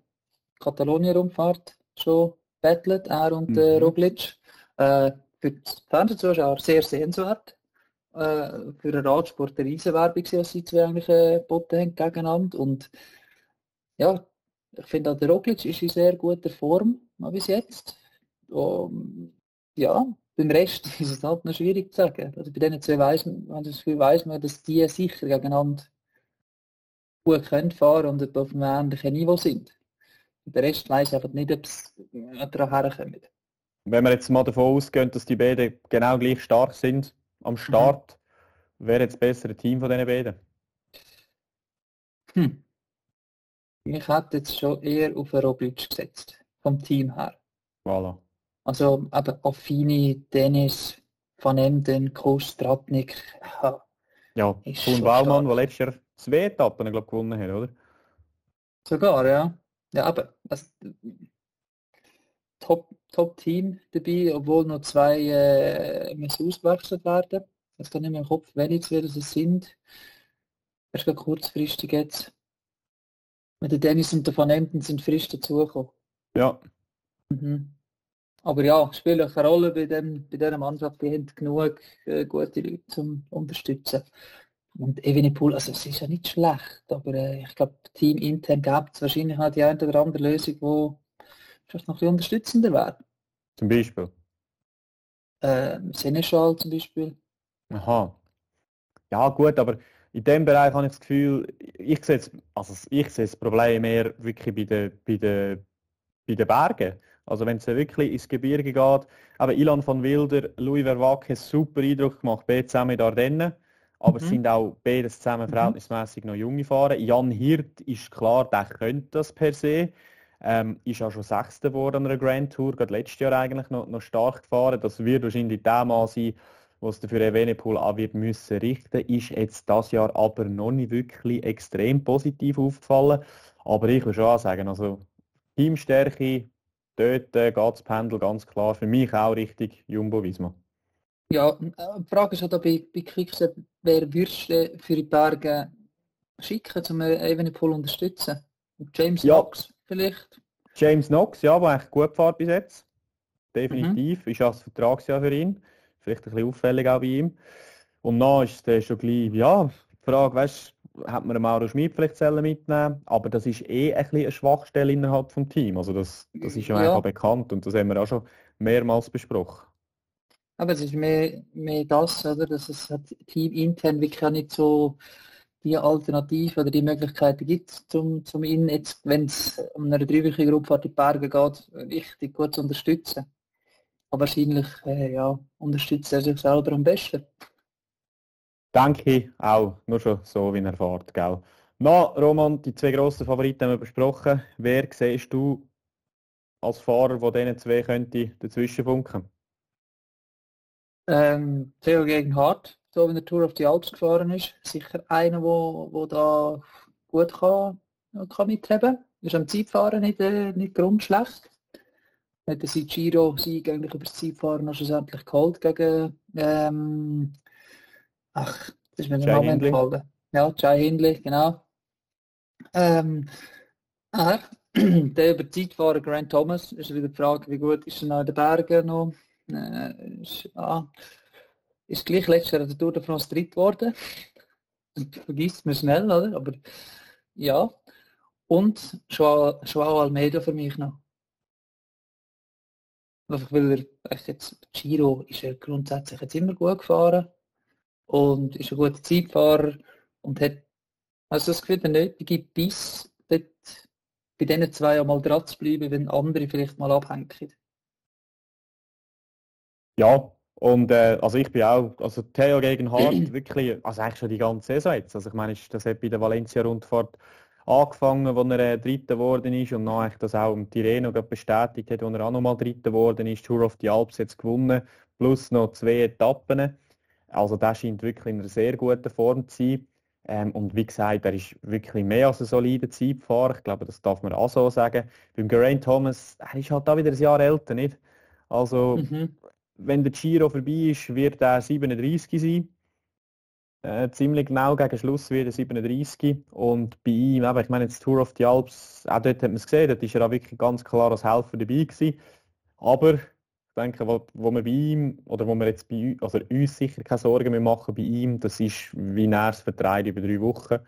Katalonien-Rundfahrt schon bettelt, er und mhm. äh, Roglic. Äh, für die Fernsehzuschauer sehr sehenswert. Äh, für den Radsport eine Riesenwerbung, was sie zwei eigentlich äh, geboten haben gegeneinander. Und ja, ich finde auch der Roglic ist in sehr guter Form bis jetzt. Um, ja, beim Rest ist es halt noch schwierig zu sagen. Also bei diesen zwei weiss man, das Gefühl, weiss man, dass die sicher gegeneinander gut können fahren und auf einem ähnlichen Niveau sind. Und der Rest weiß einfach nicht, ob es daran herkommt. Wenn wir jetzt mal davon ausgehen, dass die beiden genau gleich stark sind am Start, mhm. wäre jetzt das bessere Team von diesen beiden? Hm. Ich hätte jetzt schon eher auf Roglic gesetzt, vom Team her. Voilà. Also eben Affini, Dennis, Van Emden, Kostratnik. Ja, ja Kuhn Baumann, der letztes Jahr zwei Etappen glaub, gewonnen hat, oder? Sogar, ja. Ja, aber also, Top, Top Team dabei, obwohl noch zwei äh, müssen ausgewechselt werden. Ich kann nicht mehr im Kopf, welche das sind. Erst kurzfristig jetzt. Mit der Dennis und der Van Emden sind frisch dazugekommen. Ja. Mhm. Aber ja, spielt auch eine Rolle bei, dem, bei dieser Mannschaft. Die haben genug äh, gute Leute zum Unterstützen. Und Evenepoel, also es ist ja nicht schlecht, aber äh, ich glaube, Team intern gab es wahrscheinlich halt die eine oder andere Lösung, die vielleicht noch ein bisschen unterstützender wäre. Zum Beispiel? Äh, Seneschal zum Beispiel. Aha. Ja gut, aber in dem Bereich habe ich das Gefühl, ich sehe, jetzt, also ich sehe das Problem mehr wirklich bei den, bei den, bei den Bergen. Also wenn es wirklich ins Gebirge geht, aber Ilan von Wilder, Louis Verwacke haben super Eindruck gemacht, beide zusammen in Ardennen. Aber mhm. es sind auch beides zusammen mhm. verhältnismäßig noch junge Fahrer. Jan Hirt ist klar, der könnte das per se. Ähm, ist auch schon Sechster geworden an einer Grand Tour, gerade letztes Jahr eigentlich noch, noch stark gefahren. Das wird wahrscheinlich der Mann sein, was der für Evenepoel an wird müssen richten, ist jetzt das Jahr aber noch nicht wirklich extrem positiv aufgefallen. Aber ich würde schon sagen, also Teamstärke, dort äh, geht das Pendel ganz klar für mich auch richtig Jumbo-Visma. Ja, äh, die Frage ist halt auch bei, bei Quickstep, wer würdest du für die Berge schicken, um Evenepoel zu unterstützen? James ja. Knox vielleicht? James Knox, ja, der echt gut fährt bis jetzt. Definitiv, mhm. ist das Vertragsjahr für ihn. Vielleicht ein bisschen auffällig auch bei ihm. Und dann ist es schon gleich, ja, die Frage, weißt hat man Mauro Schmid vielleicht mitnehmen aber das ist eh ein bisschen eine Schwachstelle innerhalb des Teams. Also das, das ist ja, ja. bekannt und das haben wir auch schon mehrmals besprochen. Aber es ist mehr, mehr das, oder, dass es halt Team intern wirklich auch nicht so die Alternative oder die Möglichkeiten gibt, zum, zum ihn jetzt, wenn es um eine dreiwöchige Gruppe die Berge geht, richtig gut zu unterstützen. Aber wahrscheinlich äh, ja, unterstützt er sich selber am besten. Denke ich auch, nur schon so, wie er fährt. Gell? Na, Roman, die zwei grossen Favoriten haben wir besprochen. Wer siehst du als Fahrer, der diesen zwei könnte dazwischen funken? Ähm, Theo gegen Hart, so wie der Tour of die Alps gefahren ist. Sicher einer, wo, wo da gut kann, kann mithaben. Ist am Zeitfahren nicht, äh, nicht grundschlecht hat er sein Giro-Sieg eigentlich über das Zeitfahren noch schlussendlich geholt gegen, ähm, ach, das ist mir der Name entfallen. Ja, Jai Hindley, genau. Ähm, er, der über Zeitfahren Grant Thomas, ist wieder die Frage, wie gut ist er noch in den Bergen noch? Äh, ist, ah, ist gleich letztes Jahr der Tour de France dritt geworden. Vergisst man schnell, oder? Aber ja. Und Joao Almeida für mich noch. Einfach weil er jetzt Giro ist er grundsätzlich jetzt immer gut gefahren und ist ein guter Zeitfahrer und hat also das Gefühl, der nötige Biss dort bei diesen zwei einmal dran zu bleiben, wenn andere vielleicht mal abhängen. Ja, und äh, also ich bin auch, also Theo gegen Hart wirklich, also eigentlich schon die ganze Saison jetzt. Also ich meine, das hat bei der Valencia-Rundfahrt angefangen, als er äh, Dritter geworden ist und dann das auch im Tirreno bestätigt hat, als er auch nochmal Dritter geworden ist. Tour of the Alps jetzt gewonnen, plus noch zwei Etappen. Also der scheint wirklich in einer sehr guten Form zu sein. Ähm, und wie gesagt, er ist wirklich mehr als ein solider Zeitfahrer. Ich glaube, das darf man auch so sagen. Beim Geraint Thomas, er ist halt da wieder ein Jahr älter, nicht? Also, mhm. Wenn der Giro vorbei ist, wird er 37 sein äh, ziemlich genau gegen Schluss wieder 37 und bei ihm, eben, ich meine jetzt Tour of the Alps, auch dort hat man es gesehen, dort ist er auch wirklich ganz klar als Helfer dabei gewesen. Aber ich denke, wo, wo wir bei ihm, oder wo wir jetzt bei also uns sicher keine Sorgen mehr machen bei ihm, das ist, wie er es über drei Wochen.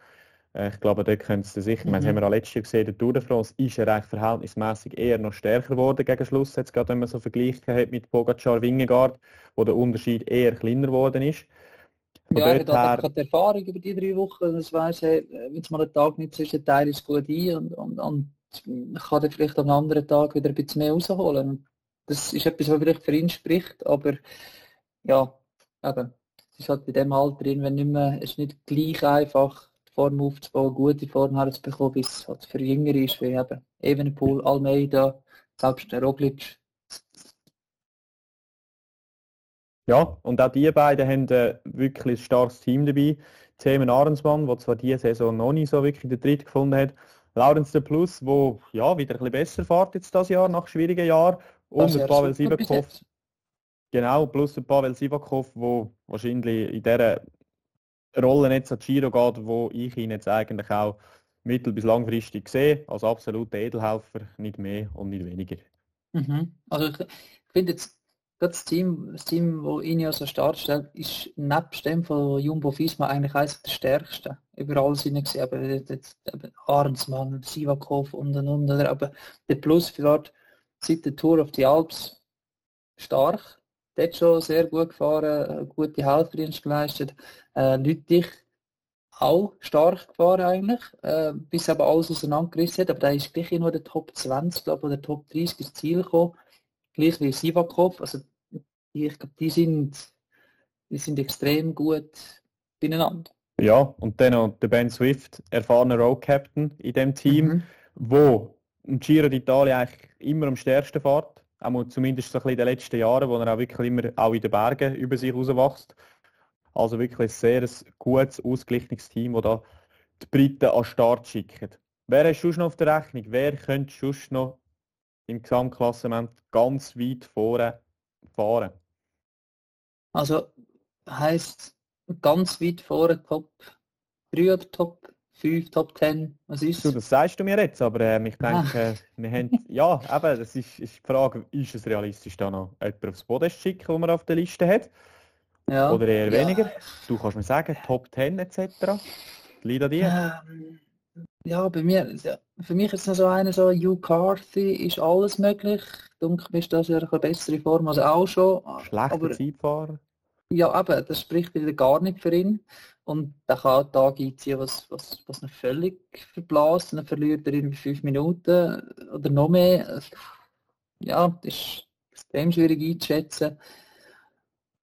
Äh, ich glaube, dort können Sie sicher, mhm. das haben wir auch letztes Jahr gesehen, der Tour de France ist er eigentlich verhältnismäßig eher noch stärker geworden gegen Schluss, jetzt gerade wenn man so verglichen hat mit Pogacar Wingegaard, wo der Unterschied eher kleiner geworden ist. Ja, er hat einfach die Erfahrung über die drei Wochen. Das weiss, wenn es mal einen Tag nicht ist, teile ich es gut ein und, und, und kann dann vielleicht am anderen Tag wieder ein bisschen mehr rausholen. Das ist etwas, was vielleicht für ihn spricht, aber ja, eben, es ist halt bei dem Alter wenn nicht mehr, es ist nicht gleich einfach, Form aufzubauen, gute Form herzubekommen, bis es halt für Jüngere ist, wie eben Evenepoel, Almeida, selbst der Roglic, Ja, und auch die beiden haben äh, wirklich ein starkes Team dabei. Themen Ahrensmann, der zwar diese Saison noch nicht so wirklich den Tritt gefunden hat. Laurens de Plus, wo ja wieder ein bisschen besser fährt jetzt das Jahr, nach schwierigen Jahren. Und der Pavel Sivakov. Genau, plus der Pavel Sivakov, wo wahrscheinlich in dieser Rolle jetzt an Giro geht, wo ich ihn jetzt eigentlich auch mittel- bis langfristig sehe, als absoluter Edelhelfer, nicht mehr und nicht weniger. Mhm. Also ich finde jetzt das Team, das Team, das ihn so stark stellt, ist nebst dem von Jumbo Visma eigentlich eines der stärksten. Überall sind gesehen, aber eben Ahrensmann, Sivakov und und und. Aber der Plus dort seit der Tour of the Alps stark. Dort schon sehr gut gefahren, gute Helferdienst geleistet. Äh, Lüttich auch stark gefahren eigentlich, äh, bis aber alles auseinandergerissen hat, aber da ist gleich nur der Top 20, glaube oder Top 30 ins Ziel gekommen, gleich wie Sivakov, also ich glaube, die sind, die sind extrem gut beieinander. Ja, und dann noch der Ben Swift, erfahrener Road Captain in dem Team, mhm. wo im Giro d'Italia eigentlich immer am stärksten fährt, zumindest in den letzten Jahren, wo er auch wirklich immer auch in den Bergen über sich rauswächst. Also wirklich ein sehr gutes, ausgeglichenes Team, das da die Briten an den Start schickt. Wer ist schon noch auf der Rechnung? Wer könnte schon noch im Gesamtklassement ganz weit vorne fahren? Also heisst ganz weit vorne Top 3 oder Top 5, Top 10, was ist du, Das sagst du mir jetzt, aber äh, ich denke, ah. wir haben, ja, eben, das ist, ist die Frage, ist es realistisch, da noch jemanden aufs Boden zu schicken, den man auf der Liste hat? Ja. Oder eher weniger? Ja. Du kannst mir sagen, Top 10 etc. Liegt an dir? Ähm, ja, bei mir, für mich ist es so einer so, Hugh Carthy ist alles möglich. Dunkel ist das ja eine bessere Form als auch schon. Schlechter aber, Zeitfahrer? Ja, eben, das spricht wieder gar nicht für ihn. Und der kann Tag einziehen, was, was, was ihn völlig verblasst. dann verliert er irgendwie fünf Minuten oder noch mehr. Ja, das ist extrem schwierig einzuschätzen.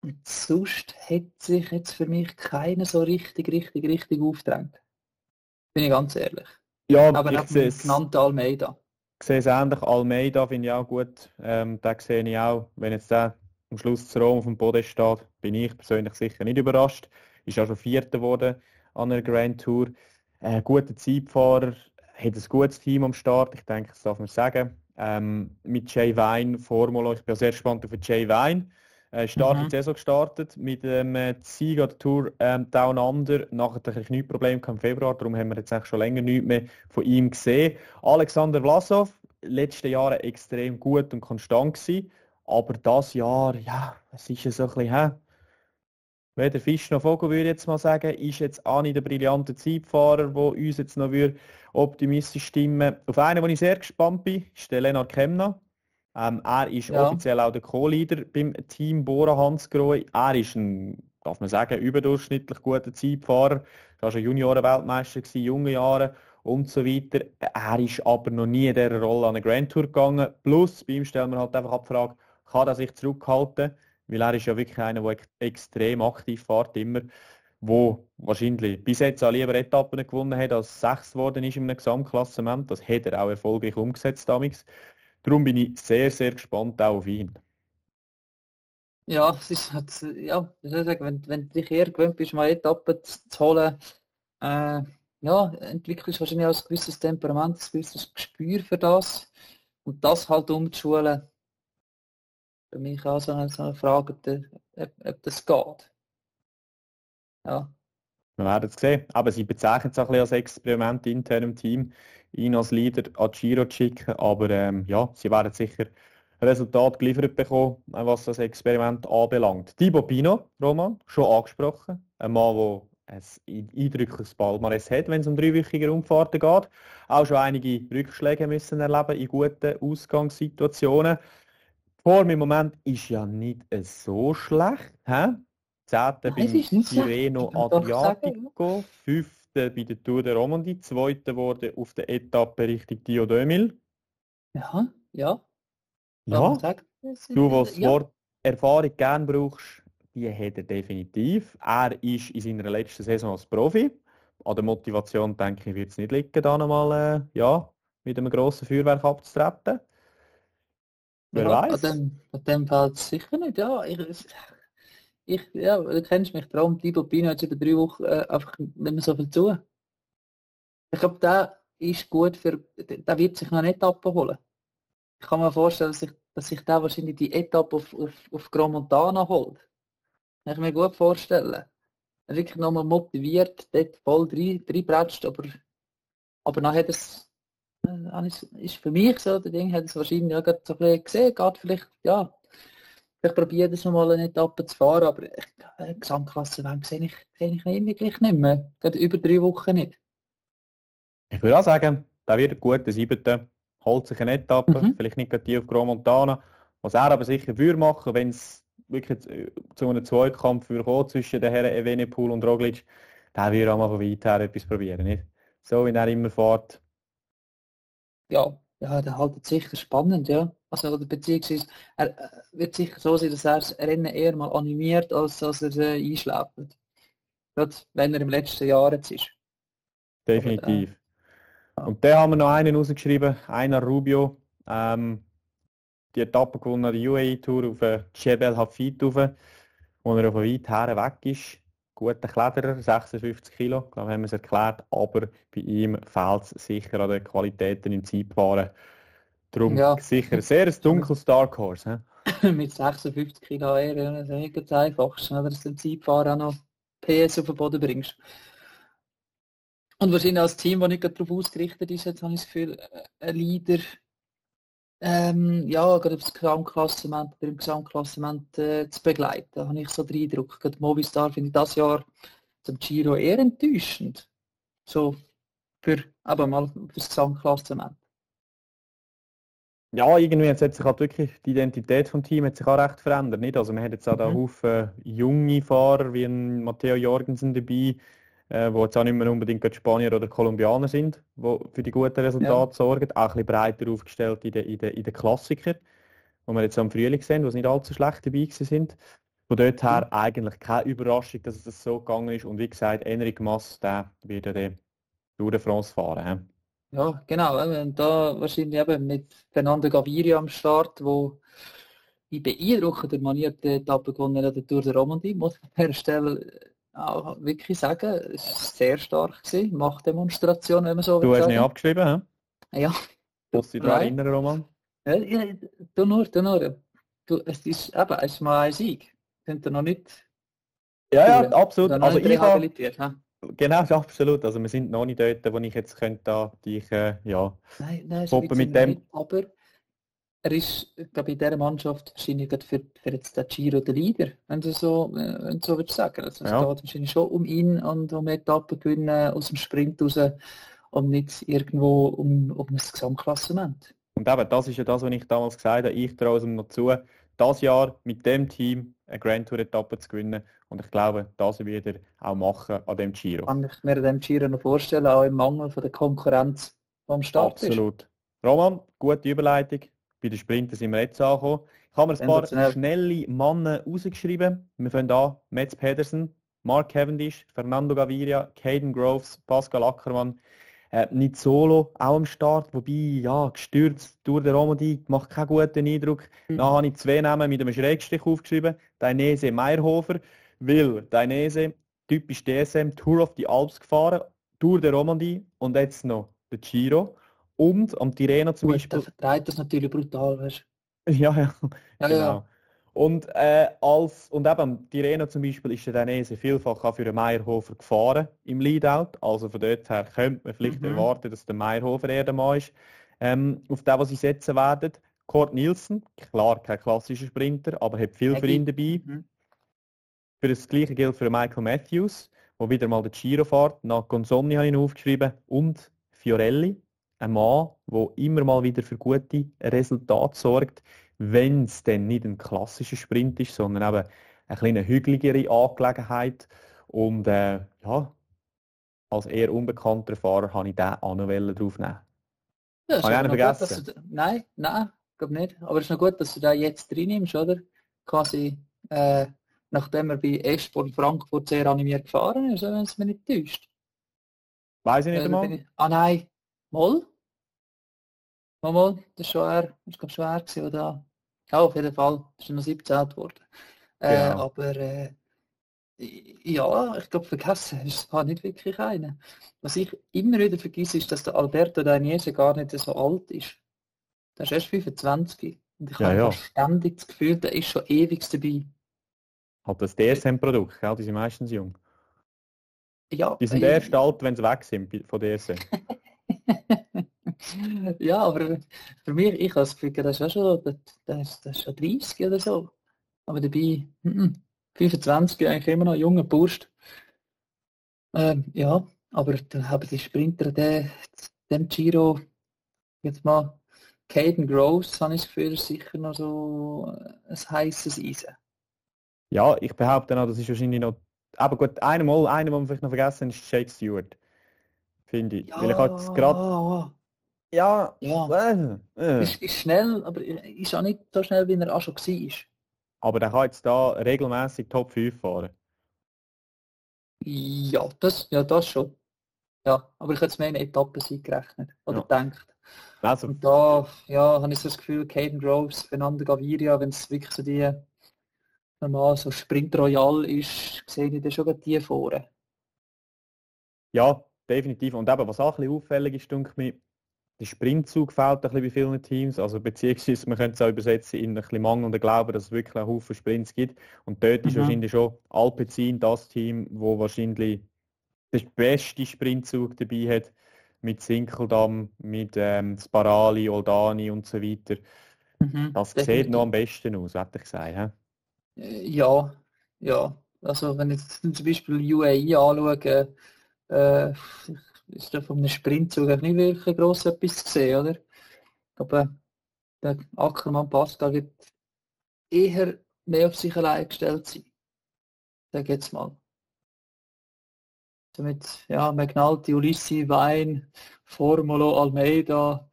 Und sonst hätte sich jetzt für mich keiner so richtig, richtig, richtig aufgedrängt. Bin ich ganz ehrlich. Ja, aber ich sehe es. genannt Almeida. Ich sehe es ähnlich. Almeida finde ich auch gut. Ähm, den sehe ich auch. Wenn jetzt der am Schluss zu Rom auf dem Boden steht, bin ich persönlich sicher nicht überrascht. Ist auch schon Vierter geworden an der Grand Tour. Äh, guter Zeitfahrer, hat ein gutes Team am Start. Ich denke, das darf man sagen. Ähm, mit Jay Vine, Formula. Ich bin sehr gespannt auf Jay Vine. Äh, startet mhm. Saison gestartet mit dem äh, Sieg an der Tour ähm, Down Under. Nachher hatte ich nichts Problem im Februar, darum haben wir jetzt eigentlich schon länger nichts mehr von ihm gesehen. Alexander Vlasov, letzte Jahre extrem gut und konstant gewesen, aber das Jahr, ja, es ist ja so ein bisschen, hä? Weder Fisch noch Vogel würde ich jetzt mal sagen, ist jetzt auch nicht der brillante Zeitfahrer, der uns jetzt noch optimistisch stimmen Auf einen, wo ich sehr gespannt bin, ist der Lennart Kemner. Ähm, er ist ja. offiziell auch der Co-Leader beim Team Bora Hansgrohe. Er ist ein, darf man sagen, überdurchschnittlich guter Zeitfahrer. Er war schon Junioren-Weltmeister, junge Jahre und so weiter. Er ist aber noch nie in dieser Rolle an eine Grand Tour gegangen. Plus, bei ihm stellen wir halt einfach ab die Frage, kann er sich zurückhalten? Weil er ist ja wirklich einer, der extrem aktiv fährt, immer wo wahrscheinlich bis jetzt auch lieber Etappen gewonnen hat, als sechs geworden ist im Gesamtklassement. Das hat er auch erfolgreich umgesetzt damals. Darum bin ich sehr, sehr gespannt auch auf ihn. Ja, es ist halt, ja, wenn, wenn du dich eher gewöhnt bist, mal Etappen zu, holen, äh, ja, entwickelst wahrscheinlich auch ein gewisses Temperament, ein gewisses Gespür für das. Und das halt umzuschulen, für mich auch so eine, so eine Frage, ob, ob das geht. Ja. Wir werden es sehen. Aber sie bezeichnen es auch ein bisschen als Experiment intern im Team ihn als Leader an Giro zu schicken. Aber ähm, ja, sie werden sicher Resultat geliefert bekommen, was das Experiment anbelangt. Thibaut Pino, Roman, schon angesprochen. Ein Mann, der ein eindrückliches Palmares hat, wenn es um dreiwöchige Umfahrten geht. Auch schon einige Rückschläge müssen erleben in guten Ausgangssituationen. Form im Moment ist ja nicht so schlecht. He? Zehnte beim Tirreno Adriatico, fünf bei der Tour de Romandie, zweiter wurde auf der Etappe Richtung Dio Dömil. Ja, ja. Ja, du, was ja. Wort Erfahrung gerne brauchst, die hat er definitiv. Er ist in seiner letzten Saison als Profi. An der Motivation, denke ich, wird es nicht liegen, da nochmal äh, ja, mit einem grossen Feuerwerk abzutreten. Wer weiß? An dem, an dem fällt sicher nicht, ja. Ich, ich, ja, du kennst mich, darum, Thibaut Pino hat über drei Wochen äh, einfach nicht mehr so viel zu. Ich glaube, der ist gut für, der wird sich noch eine Etappe holen. Ich kann mir vorstellen, dass sich, dass sich der wahrscheinlich die Etappe auf, auf, auf Gromontana holt. Kann ich mir gut vorstellen. Wirklich nochmal motiviert, dort voll reinbretscht, aber, aber nachher hat es, äh, ist für mich so, der Ding hat es wahrscheinlich gerade so ein bisschen gesehen, geht vielleicht, ja, ich probiere das Etappe zu fahren, aber ich, äh, Gesamtklasse sehe ich, sehe ich wirklich nicht mehr. Gerade über drei Wochen nicht. Ich würde auch sagen, da wird ein guter Siebter, holt sich eine Etappe, mhm. vielleicht nicht die auf Grand Montana, was er aber sicher würde machen, wenn es wirklich zu einem Zweikampf würde kommen zwischen den Herren Evenepoel und Roglic, der würde auch mal von weit her etwas probieren, nicht? So wie er immer fährt. Ja, ja, der haltet sicher spannend, ja. Also oder beziehungsweise er äh, wird sicher so sein, dass er das Rennen eher mal animiert, als dass er äh, einschläft. Gerade wenn er im letzten Jahr jetzt ist. Definitiv. Und dann haben wir noch einen rausgeschrieben, einer Rubio. Ähm, die Etappe gewonnen, die UAE Tour auf äh, Jebel Hafid rauf, wo er auf weit her weg ist. Guter Kletterer, 56 Kilo, glaube haben wir es erklärt, aber bei ihm fehlt es sicher an den Qualitäten im Zeitfahren. Darum Ja. sicher sehr ein dunkles Dark Horse. He? Mit 56 Kilo eher, das ist das Einfachste, oder? dass du im Zeitfahren auch noch PS auf den Boden bringst. Und wahrscheinlich als Team, das nicht darauf ausgerichtet ist, jetzt habe ich das Gefühl, äh, ein Leader, ähm, ja, gerade das Gesamtklassement, beim Gesamtklassement äh, zu begleiten, da habe ich so den Eindruck. Gerade Movistar finde ich das Jahr zum Giro eher enttäuschend. So für, aber mal für das Gesamtklassement. Ja, irgendwie hat sich halt wirklich die Identität vom Team hat sich auch recht verändert, nicht? Also man hat jetzt auch da Mhm. Haufen junge Fahrer wie ein Matteo Jorgensen dabei, äh, wo jetzt auch nicht mehr unbedingt Spanier oder Kolumbianer sind, wo für die guten Resultate sorgen, auch ein bisschen breiter aufgestellt in den in den, in den Klassikern, wo wir jetzt am Frühling sehen, wo es nicht allzu schlecht dabei gewesen sind. Von dort her eigentlich keine Überraschung, dass es das so gegangen ist und wie gesagt, Enric Mas, der wird ja den Tour de France fahren. hä? Ja, genau. Und da wahrscheinlich eben mit Fernando Gaviria am Start, wo in beeindruckender Manier die Etappe gewonnen hat, der Tour de Romandie, muss man an der Stelle auch wirklich sagen. Es war sehr stark gewesen. Machtdemonstration, wenn man so Du will hast sagen. nicht abgeschrieben, hä? Ja, Musst du dich daran erinnern, Roman? ja, ja, du nur, du nur. Du, es ist eben, es ist mal ein Sieg. Sind ihr noch nicht, Ja, ja, absolut. Also ich habe, rehabilitiert? hä? genau, absolut. Also wir sind noch nicht dort, wo ich jetzt könnte da dich, äh, ja, Nein, nein, mit dem- nicht. Aber er ist, glaube ich, in dieser Mannschaft wahrscheinlich für, für jetzt den Giro der Leader, wenn du so, äh, wenn du so würdest sagen. Also es Ja. geht wahrscheinlich schon um ihn und um Etappen gewinnen aus dem Sprint raus und nicht irgendwo um, um das Gesamtklassement. Und eben, das ist ja das, was ich damals gesagt habe. Ich traue es ihm noch zu, das Jahr mit dem Team eine Grand Tour Etappe zu gewinnen. Und ich glaube, das wird er auch machen an dem Giro. Kann ich mir dem Giro noch vorstellen, auch im Mangel von der Konkurrenz vom Start ist. Absolut. Roman, gute Überleitung. Bei den Sprinten sind wir jetzt angekommen. Ich habe mir ein paar schnelle Männer rausgeschrieben. Wir fangen an. Metz Pedersen, Mark Cavendish, Fernando Gaviria, Caden Groves, Pascal Ackermann, äh, nicht solo, auch am Start, wobei, ja, gestürzt durch den Romandie, macht keinen guten Eindruck. Mhm. Dann habe ich zwei Namen mit einem Schrägstrich aufgeschrieben. Dainese Meyerhofer, weil Dainese, typisch DSM, Tour of the Alps gefahren, Tour der Romandie und jetzt noch der Giro. Und am Tirreno zum Gut, Beispiel der vertreibt das natürlich brutal, weißt ja, ja, du. Ja, genau. ja. Und, äh, als, und eben am Tirreno zum Beispiel ist der Danese vielfach auch für den Meyerhofer gefahren im Leadout. Also von dort her könnte man vielleicht Mhm. erwarten, dass der Meyerhofer eher der Mann ist. Ähm, auf den, was sie setzen werden. Kurt Nielsen, klar kein klassischer Sprinter, aber hat viel für ihn dabei. Mhm. Für das gleiche gilt für Michael Matthews, wo wieder mal der Giro fährt. Nach Gonzoni habe ich ihn aufgeschrieben. Und Fiorelli, ein Mann, der immer mal wieder für gute Resultate sorgt, wenn es denn nicht ein klassischer Sprint ist, sondern eben eine kleine hügeligere Angelegenheit. Und äh, ja, als eher unbekannter Fahrer habe ich den auch noch draufnehmen. Ja, Habe ich einen gut, vergessen? dass du, nein, nein, glaube nicht. Aber es ist noch gut, dass du da jetzt drin nimmst, oder? Quasi, äh, nachdem er bei Esport Frankfurt sehr animiert gefahren ist, wenn es mir nicht täuscht. Weiß ich nicht Äh, einmal. ich, ah nein, Moll? Mal, mal, das ist schon er, das ist glaube schwer gewesen, oder? Ja, auf jeden Fall, ist er noch 17 geworden. Äh, Genau. aber, äh, ja, ich glaube, vergessen ist es nicht wirklich einer. Was ich immer wieder vergesse, ist, dass der Alberto Dainese gar nicht so alt ist. Der ist erst 25. Und ich Ja, habe ja. ständig das Gefühl, der ist schon ewig dabei. Halt das DSM-Produkt, gell? die sind meistens jung. Ja, Die sind äh, erst alt, wenn sie weg sind von DSM. ja, aber für mich, ich habe das Gefühl, das ist auch schon, das, das, das ist schon 30 oder so. Aber dabei, mm, 25 eigentlich immer noch junger Burst. Ähm, ja, aber dann haben die Sprinter, der, dem Giro, jetzt mal, Caden Groves, habe ich das Gefühl, sicher noch so äh, ein heißes Eisen. Ja, ich behaupte auch, das ist wahrscheinlich noch aber gut, einer mal, einer, den wir vielleicht noch vergessen ist Jake Stewart. Finde ich. Weil ich halt gerade... Ja, ja. Äh. Ist, ist schnell, aber ist auch nicht so schnell, wie er auch schon war. Aber der kann jetzt da regelmäßig Top 5 fahren. Ja, das, ja, das schon. Ja, aber ich hätte es mehr in Etappensieg gerechnet oder ja. gedacht. Also. Und da ja, habe ich so das Gefühl, Caden Groves, Fernando Gaviria, wenn es wirklich so die normal so Sprint Royal ist, sehe ich dann schon die vorne. Ja, definitiv. Und eben, was auch ein bisschen auffällig ist, denke ich, der Sprintzug fehlt ein bisschen bei vielen Teams, also beziehungsweise man könnte es auch übersetzen in ein bisschen mangelnden Glauben, dass es wirklich einen Haufen Sprints gibt. Und dort mhm. ist wahrscheinlich schon Alpecin das Team, wo wahrscheinlich den besten Sprintzug dabei hat, mit Sinkeldam, mit ähm, Sparali, Oldani und so weiter. Mhm, das definitiv. sieht noch am besten aus, hätte ich gesagt. He? Äh, ja, ja. Also wenn ich zum Beispiel UAE anschaue, äh, ist da von einem Sprintzug nicht wirklich gross etwas zu sehen, oder? Aber der Ackermann Pascal wird eher mehr auf sich allein gestellt sein. Sag jetzt mal. So mit ja, Magnalti, Ulissi, Wein, Formulo, Almeida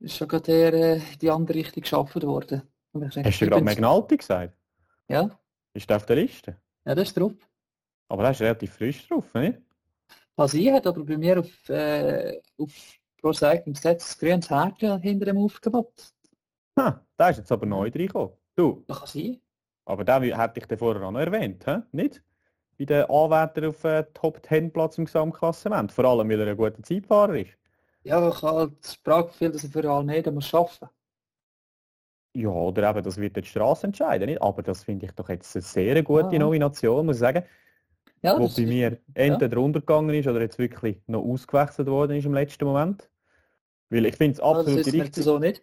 ist schon gerade eher äh, die andere Richtung geschaffen worden. Hast du gerade Magnalti gesagt? Ja. Ist der auf der Liste? Ja, das ist drauf. Aber der ist relativ frisch drauf, nicht? Passiert, aber bei mir auf, äh, auf Pro Cycling Stats grünes Härchen hinter dem Aufgebot. Ha, da ist jetzt aber neu reingekommen. Du? Das kann sein. Aber den hätte ich vorher auch noch erwähnt, he? nicht? Bei den Anwärtern auf äh, Top 10 Platz im Gesamtklassement. Vor allem, weil er ein guter Zeitfahrer ist. Ja, ich habe halt Prag viel, dass er für Almeida muss arbeiten Ja, oder eben, das wird die Straße entscheiden, nicht? Aber das finde ich doch jetzt eine sehr gute ja. Nomination, muss ich sagen. Ja, wo bei mir entweder ja. runtergegangen ist oder jetzt wirklich noch ausgewechselt worden ist im letzten Moment. Weil ich finde es absolut also richtig. So nicht?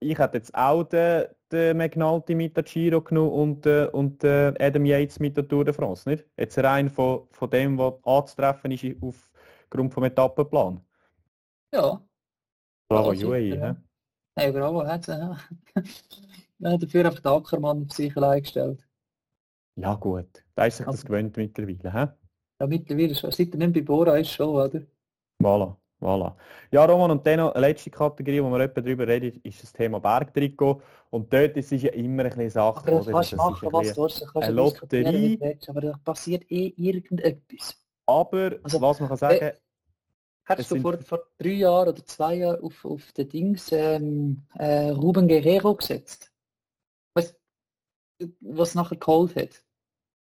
Ich hätte jetzt auch den, den McNulty mit der Giro genommen und, äh, und äh, Adam Yates mit der Tour de France, nicht? Jetzt rein von, von dem, was anzutreffen ist aufgrund vom Etappenplan. Ja. Bravo, also, UAE, ja. Hey, bravo, hat ja. dafür einfach den Ackermann auf sich allein gestellt. Ja gut, da ist sich das gewöhnt mittlerweile. He? Ja, mittlerweile schon. Seit er nicht bei Bora ist schon, oder? Voilà, voilà. Ja, Roman, und dann noch eine letzte Kategorie, wo wir etwa darüber reden, ist das Thema Bergtrikot. Und dort ist es ja immer ein bisschen Sache, oder? Kannst das machen, was du willst. Kannst eine Lotterie. Aber da passiert eh irgendetwas. Aber, also, was man kann sagen... Äh, Hast du vor, vor drei Jahren oder zwei Jahren auf, auf den Dings ähm, äh, Ruben Guerrero gesetzt? Was, was nachher geholt hat?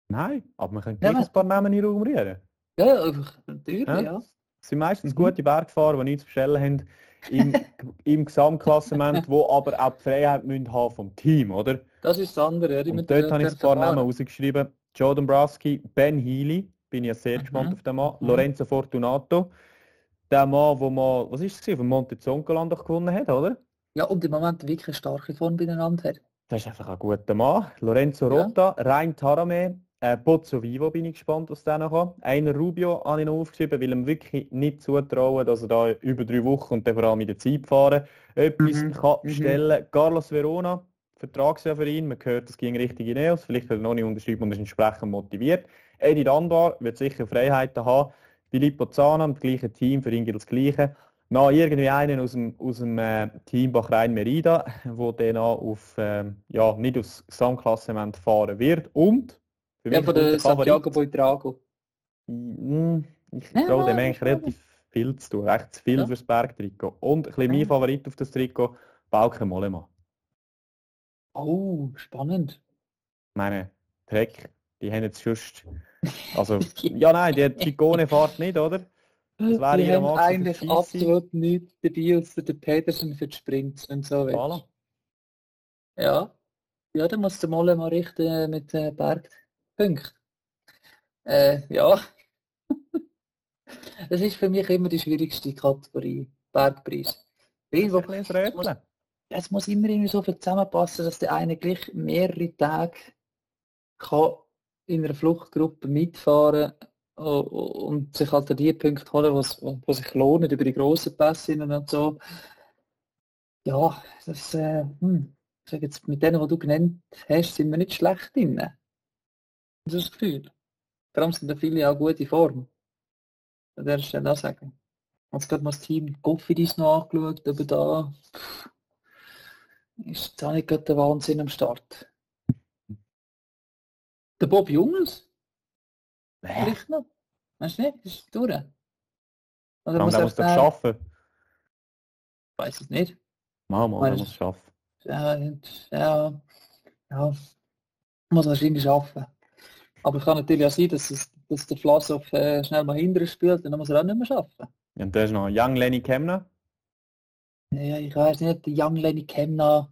Nein, aber man könnte ja, ein paar Namen in den Raum rühren. Ja, natürlich, ja. ja. Es sind meistens mhm. gute Bergfahrer, die nichts zu bestellen haben im, im Gesamtklassement, wo aber auch die Freiheit müssen haben vom Team, oder? Das ist das andere. Ja, Und dort habe ich ein paar Namen rausgeschrieben. Joe Dombrowski, Ben Healy, bin ich sehr mhm. gespannt auf den Mann. Mhm. Lorenzo Fortunato, der Mann, der mal, was ist es, von Monte Zoncolan gewonnen hat, oder? Ja, und im Moment wirklich starke Form beieinander hat. Das ist einfach ein guter Mann. Lorenzo Rota, ja. Rein Tarame, äh, Pozzo Vivo bin ich gespannt, was der noch kommt. Einer Rubio habe ich noch aufgeschrieben, weil ihm wirklich nicht zutrauen, dass er da über drei Wochen und dann vor allem in der Zeit fahren etwas mhm. kann mhm. stellen. Carlos Verona, Vertragsjahr für ihn, man hört, das ging richtig in Neos, vielleicht hat er noch nicht unterschrieben und ist entsprechend motiviert. Eddie Danbar wird sicher Freiheiten haben. Filippo Zana, das gleiche Team, für ihn gilt das Gleiche. Noch irgendwie einen aus dem, aus dem äh, Team Bachrein Merida, wo dann auf, ähm, ja, nicht aufs Gesamtklassement fahren wird und ja, von der Santiago Boitrago. Hm, ich traue dem eigentlich relativ viel zu tun, echt zu viel ja. fürs Bergtrikot. Und ein bisschen mein Favorit auf das Trikot, Bauke Mollema. Oh, spannend. Meine, Trek, die haben jetzt schon... Also, ja nein, die Trikone fahrt nicht, oder? Das wäre die haben eigentlich absolut nichts dabei, außer der Petersen für die Sprints und so voilà. Ja. Ja, dann musst du mal mal richten mit äh, Berg. Punkt. Äh, ja. das ist für mich immer die schwierigste Kategorie, Bergpreis. Irgendwo, es, muss, es muss immer irgendwie so viel zusammenpassen, dass der eine gleich mehrere Tage kann in einer Fluchtgruppe mitfahren und sich halt die Punkte holen, was, was sich lohnen über die grossen Pässe und so. Ja, das, äh, hm, jetzt, mit denen, die du genannt hast, sind wir nicht schlecht drin. Das ist das Gefühl. Allem sind da viele auch gute Form. An der Stelle auch sagen. Jetzt gerade mal das Team Goffidis noch angeschaut, aber da ist auch nicht gerade der Wahnsinn am Start. Der Bob Jungs? Vielleicht noch? Weißt du nicht? Ist durch. Oder muss er muss schnell- schaffen. Ich weiß es nicht. Mal, mal, der Meinst muss es schaffen. Ja, ja, ja, muss wahrscheinlich schaffen. Aber es kann natürlich auch sein, dass, es, dass der Vlasov äh, schnell mal hinterher spielt, dann muss er auch nicht mehr schaffen. Und da ist noch Young Lenny Kemner. Ja, ich weiß nicht, der Young Lenny Kemna,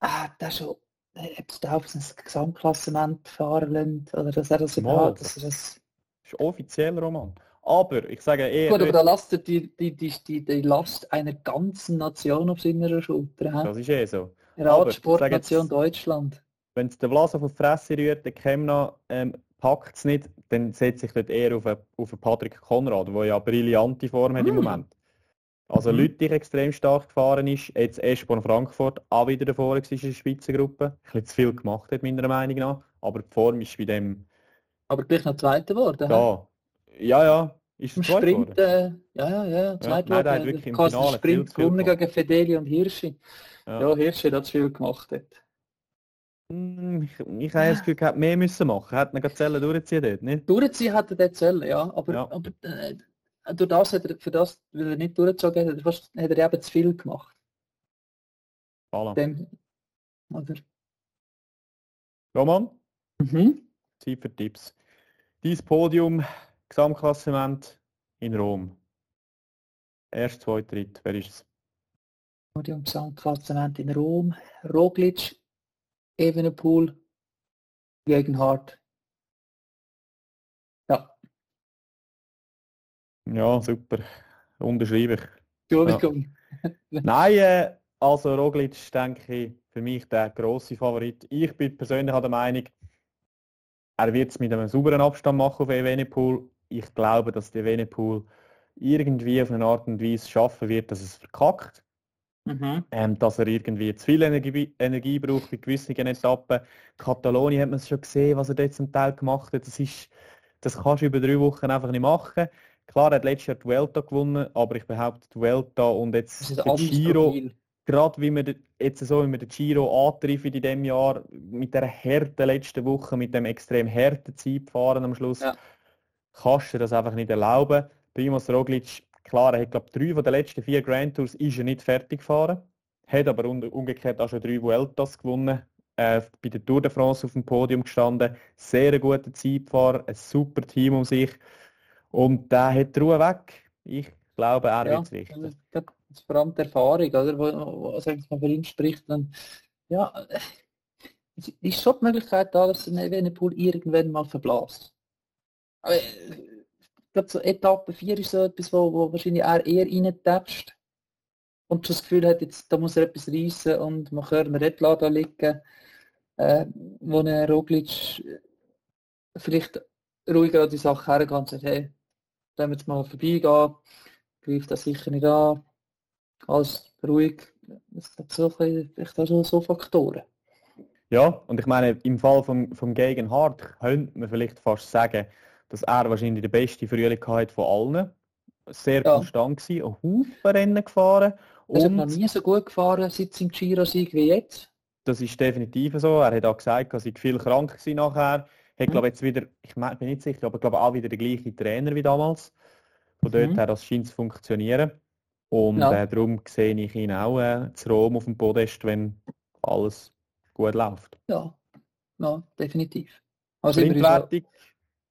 ah, der schon, äh, ob es da auf das Gesamtklassement fahren lässt, oder dass er das überhaupt, das- dass er das, ist offiziell, Roman. Aber ich sage eher, gut, aber da lastet die, die, die, die, die Last einer ganzen Nation auf seiner Schulter. das ist eh so. Radsportnation Deutschland. Wenn es der Vlasov auf die Fresse rührt, der Kemner ähm, packt es nicht, dann setze ich dort eher auf einen, auf einen Patrick Konrad, der ja brillante Form hat im Mm. Moment. Also Mhm. Lüttich extrem stark gefahren ist, jetzt Eschborn Frankfurt auch wieder davor war in der Spitzengruppe. Ein bisschen zu viel gemacht hat, meiner Meinung nach. Aber die Form ist bei dem Aber gleich noch Zweiter geworden. da. Ja, ja, ist Im Sprint, äh, ja, ja, ja, zweit nein, der hat geworden. wirklich im Quasi den Finale viel Sprint gewonnen gegen Fedeli und Hirschi. Ja. Ja, Hirschi hat zu viel gemacht. Dort. Hm, Ich, ich habe das Gefühl, hätte mehr müssen machen. Er hätte ihn Zellen durchziehen dort, nicht? Durchziehen hat er dort sollen, ja, aber, Ja. aber äh, durch das hat er, für das, weil er nicht durchgezogen hat, hat er, fast, hat er eben zu viel gemacht. Voilà. Dem, oder? Roman, Mhm. Zeit für Tipps. Dein Podium, Gesamtklassement in Rom. Erst, zwei, dritt. Wer ist es? Podium Gesamtklassement in Rom, Roglic, Evenepoel, Gegenhardt. Ja, Ja, super. Unterschreibe ich. Entschuldigung. Nein, äh, also Roglic denke ich für mich der grosse Favorit. Ich bin persönlich auch der Meinung, er wird es mit einem sauberen Abstand machen auf Evenepoel. Ich glaube, dass der Evenepoel irgendwie auf eine Art und Weise schaffen wird, dass es verkackt. Mhm. ähm, dass er irgendwie zu viel Energie, Energie braucht bei gewissen Etappen. Katalonien hat man es schon gesehen, was er dort zum Teil gemacht hat. Das, ist, das kannst du über drei Wochen einfach nicht machen. Klar, er hat letztes Jahr die Vuelta gewonnen, aber ich behaupte, die Vuelta und jetzt der Giro, Profil. gerade wie wir den- jetzt so, wie wir den Giro antreffen in diesem Jahr, mit der harten letzten Woche, mit dem extrem harten Zeitfahren am Schluss, Ja. kannst du das einfach nicht erlauben. Primoz Roglic, klar, er hat glaube drei von den letzten vier Grand Tours ist er nicht fertig gefahren, hat aber umgekehrt auch schon drei Vueltas gewonnen, äh, bei der Tour de France auf dem Podium gestanden, sehr ein guter Zeitfahrer, ein super Team um sich und der hat die Ruhe weg. Ich glaube, er Ja, wird es gerade vor allem die Erfahrung, oder, wo, wo sag ich mal, für ihn spricht, dann, ja, es ist schon die Möglichkeit da, dass ein Evenepoel irgendwann mal verblasst. Aber glaube, so Etappe 4 ist so etwas, wo, wo wahrscheinlich er eher reintätscht und das Gefühl hat, jetzt, da muss er etwas reissen und man kann einen Redler da liegen, äh, wo ein Roglic vielleicht ruhiger an die Sache hergeht und sagt, hey, lassen wir jetzt mal vorbeigehen, greift das sicher nicht an, alles ruhig. Es hat so, vielleicht auch so, Faktoren. Ja, und ich meine, im Fall vom, vom Gegenhardt könnte man vielleicht fast sagen, dass er wahrscheinlich der beste Frühling hat von allen. Sehr Ja. konstant gewesen, ein Haufen Rennen gefahren. Er ist noch Und nie so gut gefahren seit seinem Giro-Sieg wie jetzt. das ist definitiv so. Er hat auch gesagt, er sei viel krank gewesen nachher. Hat, Mhm. glaube jetzt wieder, ich bin nicht sicher, aber glaube auch wieder der gleiche Trainer wie damals. Von dort Mhm. her, das scheint zu funktionieren. Und Ja. äh, darum sehe ich ihn auch äh, zu Rom auf dem Podest, wenn alles gut läuft. Ja, ja definitiv. Also Sprintwertung,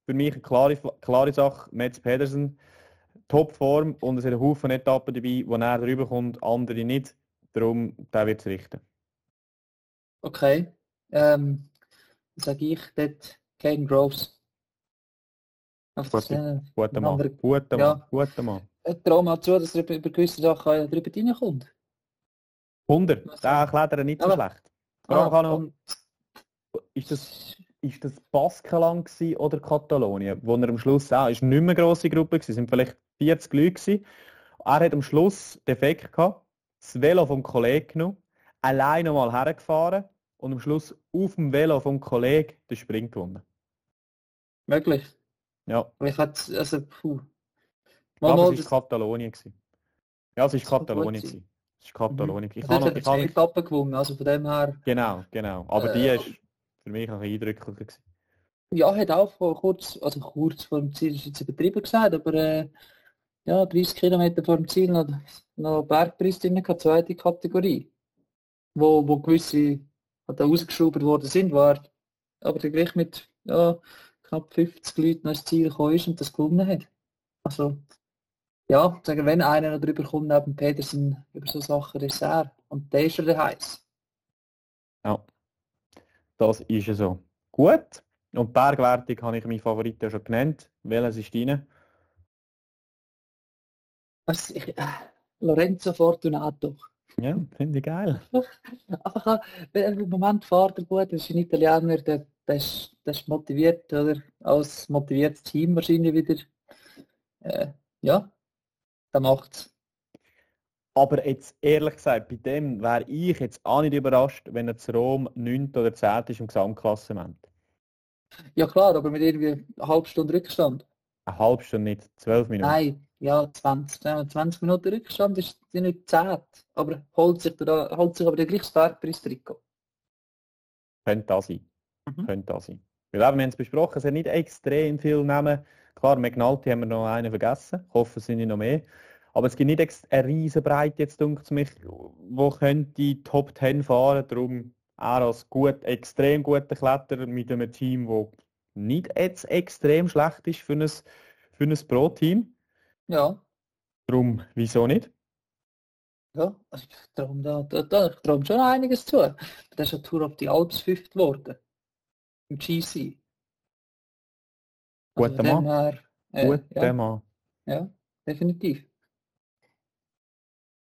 für mich eine klare, klare Sache. Mats Pedersen, Topform und es sind ein Haufen Etappen dabei, wo er drüber kommt, andere nicht. Darum, der wird es richten. okay. Ähm, sage ich dort Caden Groves. Auf das, Gut. äh, Guter Ein Mann, anderer- guter ja. Mann, guter Mann. ich traue mal zu, dass er über, gewisse Sachen äh, drüber reinkommt. 100, Was der erklärt er nicht so schlecht. Ah, und- ist das, ist das Baskenland oder Katalonien, wo er am Schluss auch, ist nicht mehr eine grosse Gruppe gewesen, es sind vielleicht 40 Leute gewesen. Er hat am Schluss Defekt gehabt, das Velo vom Kollegen genommen, allein nochmal hergefahren und am Schluss auf dem Velo vom Kollegen den Sprint gewonnen. Möglich. Ja, Aber ich hätte, also, puh. aber Mal, mal, es war Katalonien. Gewesen. Ja, es war Katalonien. gewesen. Es ist Katalonien. Ich dort habe noch, ich habe, Etappen gewonnen, also von dem her, genau, genau. Aber die Äh, ist für mich ein bisschen eindrücklicher. Gewesen. ja, hat auch vor kurz, also kurz vor dem Ziel, ist jetzt übertrieben gesagt, aber äh, ja, 30 Kilometer vor dem Ziel noch, noch Bergpreis drin gehabt, zweite Kategorie, wo, wo gewisse halt auch rausgeschraubt worden sind, war aber der gleich mit ja, knapp 50 Leuten ins Ziel gekommen ist und das gewonnen hat. Also, ja, sagen, wenn einer noch drüber kommt neben Pedersen über so Sachen, ist er. Und der ist ja der heiß. Ja, das ist ja so. Gut. Und die Bergwertung habe ich meine Favoriten ja schon genannt. Welches ist deine? Was, ich, äh, Lorenzo Fortunato. Ja, finde ich geil. Einfach, äh, im Moment fährt er gut, er ist ein Italiener, der, der, ist, der ist motiviert, oder? Als motiviertes Team wahrscheinlich wieder. Äh, ja, der macht's. Aber jetzt ehrlich gesagt, bei dem wäre ich jetzt auch nicht überrascht, wenn er zu Rom 9. oder 10. ist im Gesamtklassement. Ja klar, aber mit irgendwie eine halbe Stunde Rückstand. Eine halbe Stunde nicht, zwölf Minuten. Nein, ja, 20, sagen wir, 20 Minuten Rückstand ist die nicht 10. Aber holt sich, da, holt sich aber der gleiche Bergpreis-Trikot. Könnte das sein. Mhm. Könnte das sein. Weil eben, wir haben es besprochen, es hat nicht extrem viel Namen. Klar, McNulty haben wir noch einen vergessen. Ich hoffe, es sind nicht noch mehr. Aber es gibt nicht eine riesen Breite, jetzt dunkt mich, wo könnte die Top 10 fahren. Darum er als gut, extrem guter Kletterer mit einem Team, das nicht jetzt extrem schlecht ist für ein, für ein Pro-Team. Ja, Darum, wieso nicht? ja, also ich traue da, da, da, ich traue schon einiges zu. Der ist ja Tour of the Alps fünft geworden. Im GC. Also Guter dem Mann. her, äh, Guter ja, Mann. ja, definitiv.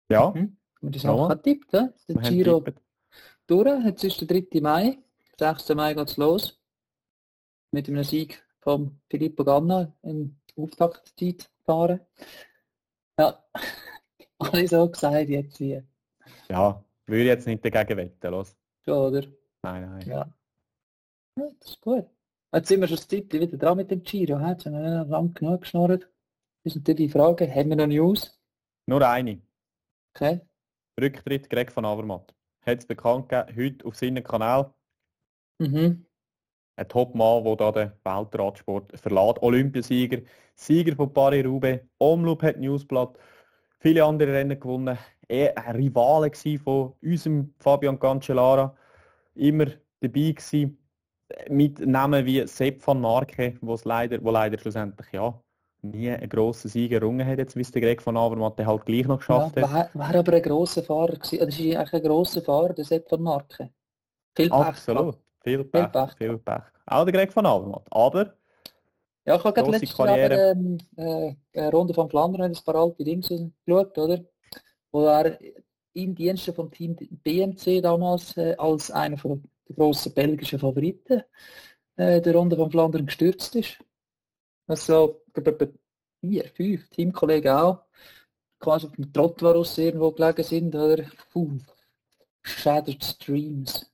Ja, Mhm. Und die Ja. Sache tippt, der Giro durch. Jetzt ist der 3. Mai. 6. Mai geht's los. Mit einem Sieg von Filippo Ganna im Auftaktzeit fahren. Ja, alle so gesagt jetzt hier. Ja, würde jetzt nicht dagegen wetten, los. Schon, oder? Nein, nein. Ja. ja. Das ist gut. Jetzt sind wir schon das Titel wieder dran mit dem Giro. Jetzt haben wir lang genug geschnurrt. Das ist natürlich die Frage, haben wir noch News? Nur eine. Okay. Rücktritt Greg von Avermatt. Hat es bekannt gegeben, heute auf seinem Kanal. Mhm. Ein Top-Mann, der da den Weltradsport verlässt. Olympiasieger, Sieger von Paris-Roubaix, Omloop hat Newsblatt, viele andere Rennen gewonnen. Er ein Rivale von unserem Fabian Cancellara. Immer dabei gewesen. Mit Namen wie Sepp van Marke, wo's leider, wo leider schlussendlich ja nie einen grossen Sieg errungen hat, jetzt wie es der Greg von Avermatt halt gleich noch Ja, geschafft hat. war, war aber ein grosser Fahrer gewesen. Das ist eigentlich ein grosser Fahrer, der Sepp von Marke. Viel Pech Absolut. Viel Pech, Pech. viel Pech. Auch der Greg von Avermatt. Aber Ja, ich habe gerade letztes. Jahr ähm, äh, eine Runde von Flandern ein paar alte Dings geschaut, oder? Wo er im Dienste vom Team BMC damals äh, als einer den grossen belgischen Favoriten äh, der Runde von Flandern gestürzt ist. Also, vier, fünf Teamkollegen auch quasi auf dem Trottwarus irgendwo gelegen sind, oder? Puh. Shattered Streams.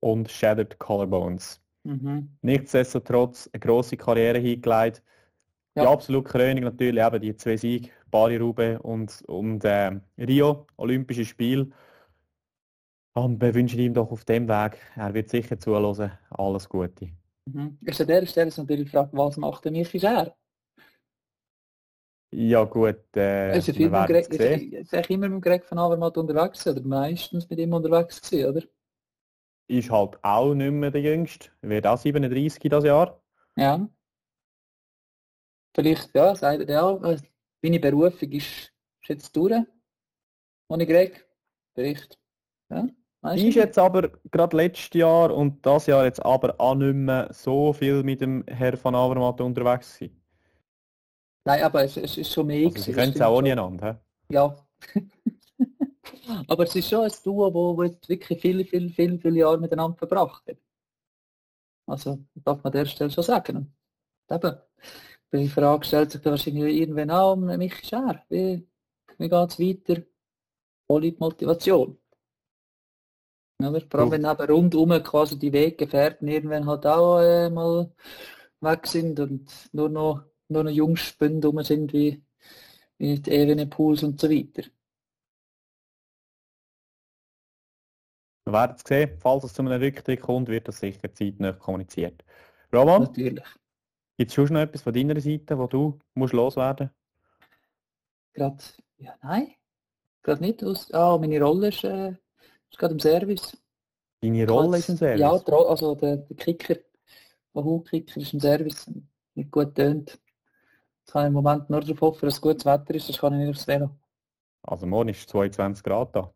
und Shattered Collarbones. Mhm. Nichtsdestotrotz eine grosse Karriere hingelegt. Die Ja. absolute Krönung natürlich eben die zwei Siege, Paris-Roubaix und, und ähm, Rio, Olympische Spiel. Und wir wünschen ihm doch auf dem Weg, er wird sicher zuhören, alles Gute. Mhm. Ist an der Stelle ist natürlich die Frage, was macht der Michi Scher? Ja gut, äh, wir viel mit werden Greg, es sehen. immer mit Greg von Avermaet unterwegs gewesen, oder meistens mit ihm unterwegs gewesen, oder? Ist halt auch nicht mehr der Jüngste, wird auch 37 das Jahr. Ja. Vielleicht, ja, sagt er äh, meine Berufung ist, ist jetzt durch. Ohne Greg. Vielleicht. Ja, weißt Ist jetzt aber gerade letztes Jahr und das Jahr jetzt aber auch nicht mehr so viel mit dem Herr von Avermaet unterwegs gewesen. Nein, aber es, es ist schon mehr Also sie können es auch ohne einander. Ja. aber es ist schon ein Duo, wo, wo jetzt wirklich viele, viele, viele, viele Jahre miteinander verbracht hat. Also, darf man an der Stelle schon sagen. Und eben, die Frage stellt sich dann wahrscheinlich irgendwann auch, Michi Scher, wie, wie geht es weiter? Die Motivation? Oder? Vor allem, wenn eben rundum quasi die Weggefährten irgendwann halt auch äh, mal weg sind und nur noch, noch Jungspünde rum sind wie, wie die Evenepoels und so weiter. Wir werden es sehen. Falls es zu einem Rücktritt kommt, wird das sicher zeitnah kommuniziert. Roman, Natürlich. gibt es schon noch etwas von deiner Seite, wo du musst loswerden Gerade, ja, nein. Gerade nicht. Aus, ah, meine Rolle ist, äh, ist gerade im Service. Deine Rolle ist im Service? Ja, also der, der Kicker, der Hut-Kicker ist im Service. Nicht gut tönt. Jetzt kann ich im Moment nur darauf hoffen, dass gutes Wetter ist, sonst kann ich nicht aufs Velo. Also morgen ist 22 Grad da.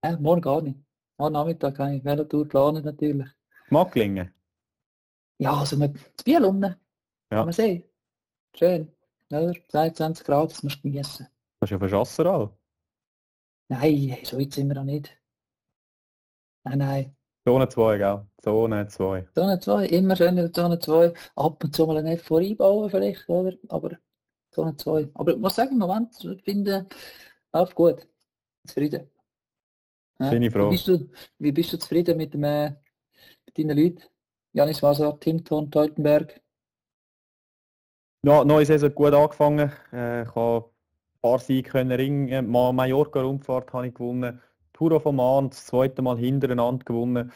Äh, morgen gar nicht. Morgen Nachmittag kann ich Velotour planen natürlich. Mag gelingen. Ja, also mit das Bier unten. Ja. Kann man sehen. Schön. Oder? 22 Grad, das musst du genießen. Das ist ja verschossen all. Nein, so weit sind wir noch nicht. Nein, nein. Zone 2, gell? Zone 2. Zone 2, immer schön in der Zone 2. Ab und zu mal ein F einbauen vielleicht, oder? Aber Zone 2. Aber ich muss sagen, im Moment, ich finde, läuft gut. Zufrieden. Ja. Bin ich froh. Wie bist du, wie bist du zufrieden mit, dem, äh, mit deinen Leuten? Janis Wasser, Tim Thorn, Teutenberg. Ja, neue Saison gut angefangen. Äh, ich habe ein paar Siege können ringen. Ma Mallorca-Rundfahrt habe ich gewonnen. Tour of Oman das zweite Mal hintereinander gewonnen.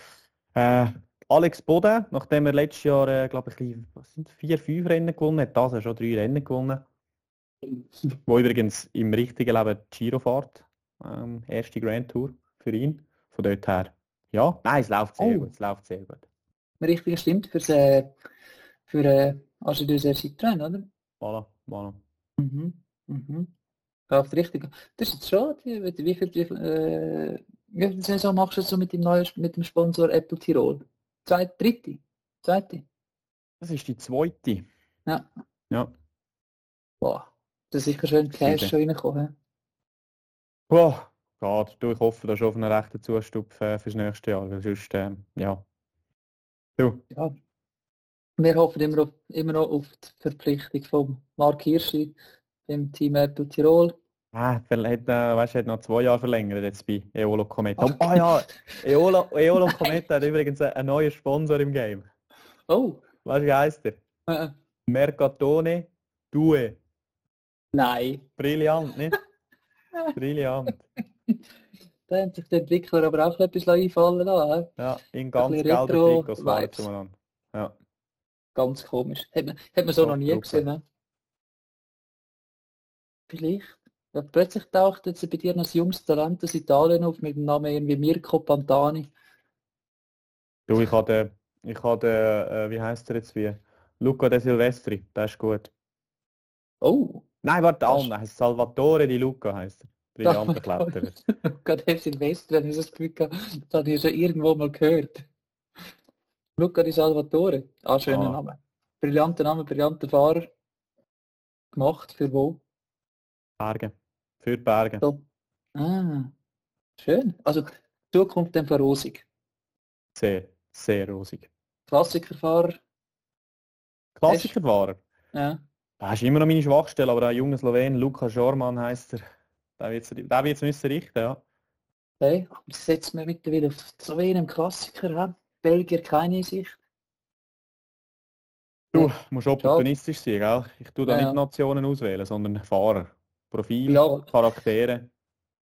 Äh, Alex Boden, nachdem er letztes Jahr, äh, glaube ich, was sind vier, fünf Rennen gewonnen hat, das er schon drei Rennen gewonnen. Wo übrigens im richtigen Leben Giro fährt. Ähm, erste Grand Tour für ihn. Von dort her. Ja, nein, es läuft sehr Oh. gut. Es läuft sehr gut. Richtig stimmt, für, äh, für äh, Archidus Citroën, oder? Voilà, voilà. Mhm. Mhm. Läuft richtig. Das ist jetzt schon, wie, wie viel, wie viel, äh, wie viel Saison machst du so mit dem neuen, mit dem Sponsor Apple Tirol? Zweite, dritte? Zweite? Das ist die zweite. Ja. Ja. Boah. Da ist schön Cash Sieben. schon reingekommen. Boah, geht. Du, ich hoffe da schon auf einen rechten Zustupf äh, fürs nächste Jahr, weil sonst, ähm, ja. Du, Ja. Wir hoffen immer, auf, immer noch auf die Verpflichtung von Mark Hirschi im Team Apple Tirol. ah, vielleicht, äh, weißt du, hat noch zwei Jahre verlängert jetzt bei Eolo Cometa. Ah ja, Eolo, Eolo Cometa hat übrigens einen neuen Sponsor im Game. Oh, Weißt du, wie heißt der? äh, Mercatone Due. Nein. Brillant, nicht? Brillant. Da haben sich die Entwickler aber auch etwas einfallen lassen. Ja, in ganz gelben Trikots zueinander. Ja. Ganz komisch. Hat man, hat man so Ja, noch nie Gruppe. gesehen. Ne? Vielleicht. Ja, plötzlich taucht jetzt bei dir noch ein junges Talent aus Italien auf mit dem Namen irgendwie Mirko Pantani. Du, ich hatte, ich hatte, äh, wie heißt er jetzt wie? Luca De Silvestri, der ist gut. Oh, Nein, warte, Das- Alm, heißt Salvatore Di Luca heißt er. Brillanter Kletterer. Luca de Silvestri, wenn ich das Gefühl habe, das habe ich schon irgendwo mal gehört. Luca di Salvatore. Ah, schöner Ah. Name. Brillanter Name, brillanter Fahrer. Gemacht für wo? Berge. Für Berge. So. Ah, schön. Also Zukunft dann rosig. Sehr, sehr rosig. Klassikerfahrer. Klassikerfahrer. Ja. Das ist immer noch meine Schwachstelle, aber ein junger Slowen, Luca Schormann heißt er. Der wird es der wird's müssen richten, ja. Okay, das setzt man mittlerweile auf so einem Klassiker an. Belgier keine Sicht. Du musst opportunistisch sein, gell? Ich tue da Ja, nicht. Nationen auswählen, sondern Fahrer. Profil, Ja. Charaktere,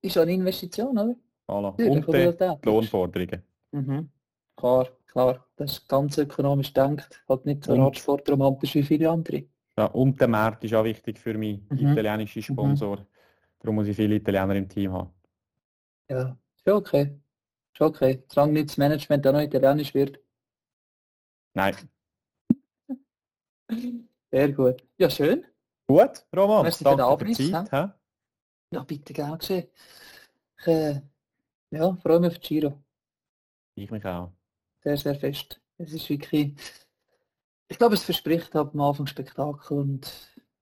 Ist eine Investition, oder? voilà. Natürlich, und die. Lohnforderungen. Mhm. Klar, klar. Das ist ganz ökonomisch denkt. Halt nicht so radsportromantisch wie viele andere. Ja, und der Markt ist auch wichtig für mich, Mhm. italienische Sponsor. Darum muss ich viele Italiener im Team haben. Ja, ist ja okay. Ist okay. Solange nicht das Management auch noch italienisch wird. Nein. Sehr gut. Ja, schön. Gut, Roman, Merci für den danke für die Abriss, Zeit. hä? Ja, bitte gern geschehen. Ich, äh, ja, freue mich auf die Giro. Ich mich auch. Sehr, sehr fest. Es ist wirklich, ich glaube, es verspricht ab am Anfang Spektakel und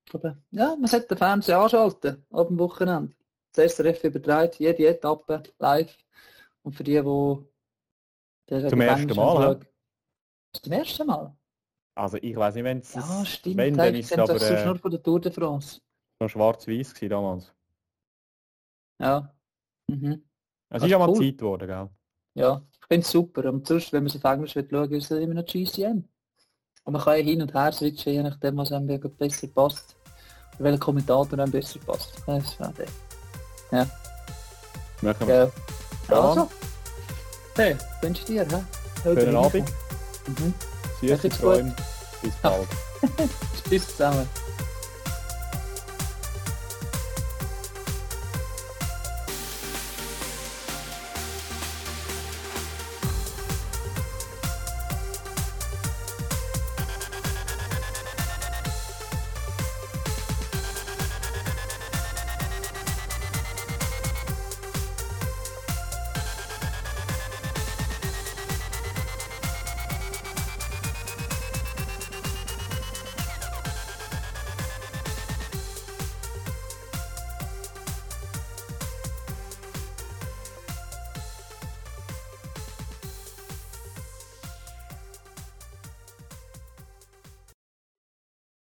ich glaube, ja, man sollte den Fernseher anschalten ab dem Wochenende. Das SRF überträgt jede Etappe live und für die, die der Zum ersten Mal, schauen- Zum ersten Mal? Also ich weiß nicht, wenn es Ja, stimmt. wenn, dann ist es aber das sonst äh, nur von der Tour de France. noch schwarz-weiß damals. Ja. Mhm. Es Das ist ist ja mal cool. Zeit geworden, gell? Ja, ich finde es super. Und sonst, wenn man es auf Englisch will schauen, ist es immer noch GCM. Und man kann ja hin und her switchen, je nachdem, was einem besser passt. Und welcher Kommentator einem besser passt. Das ist auch der. Machen wir. Ja. Ja. Also. Hey, wünsche dir, hä? Schönen Abend. Mhm. Gut. Träume. Bis bald. Tschüss zusammen.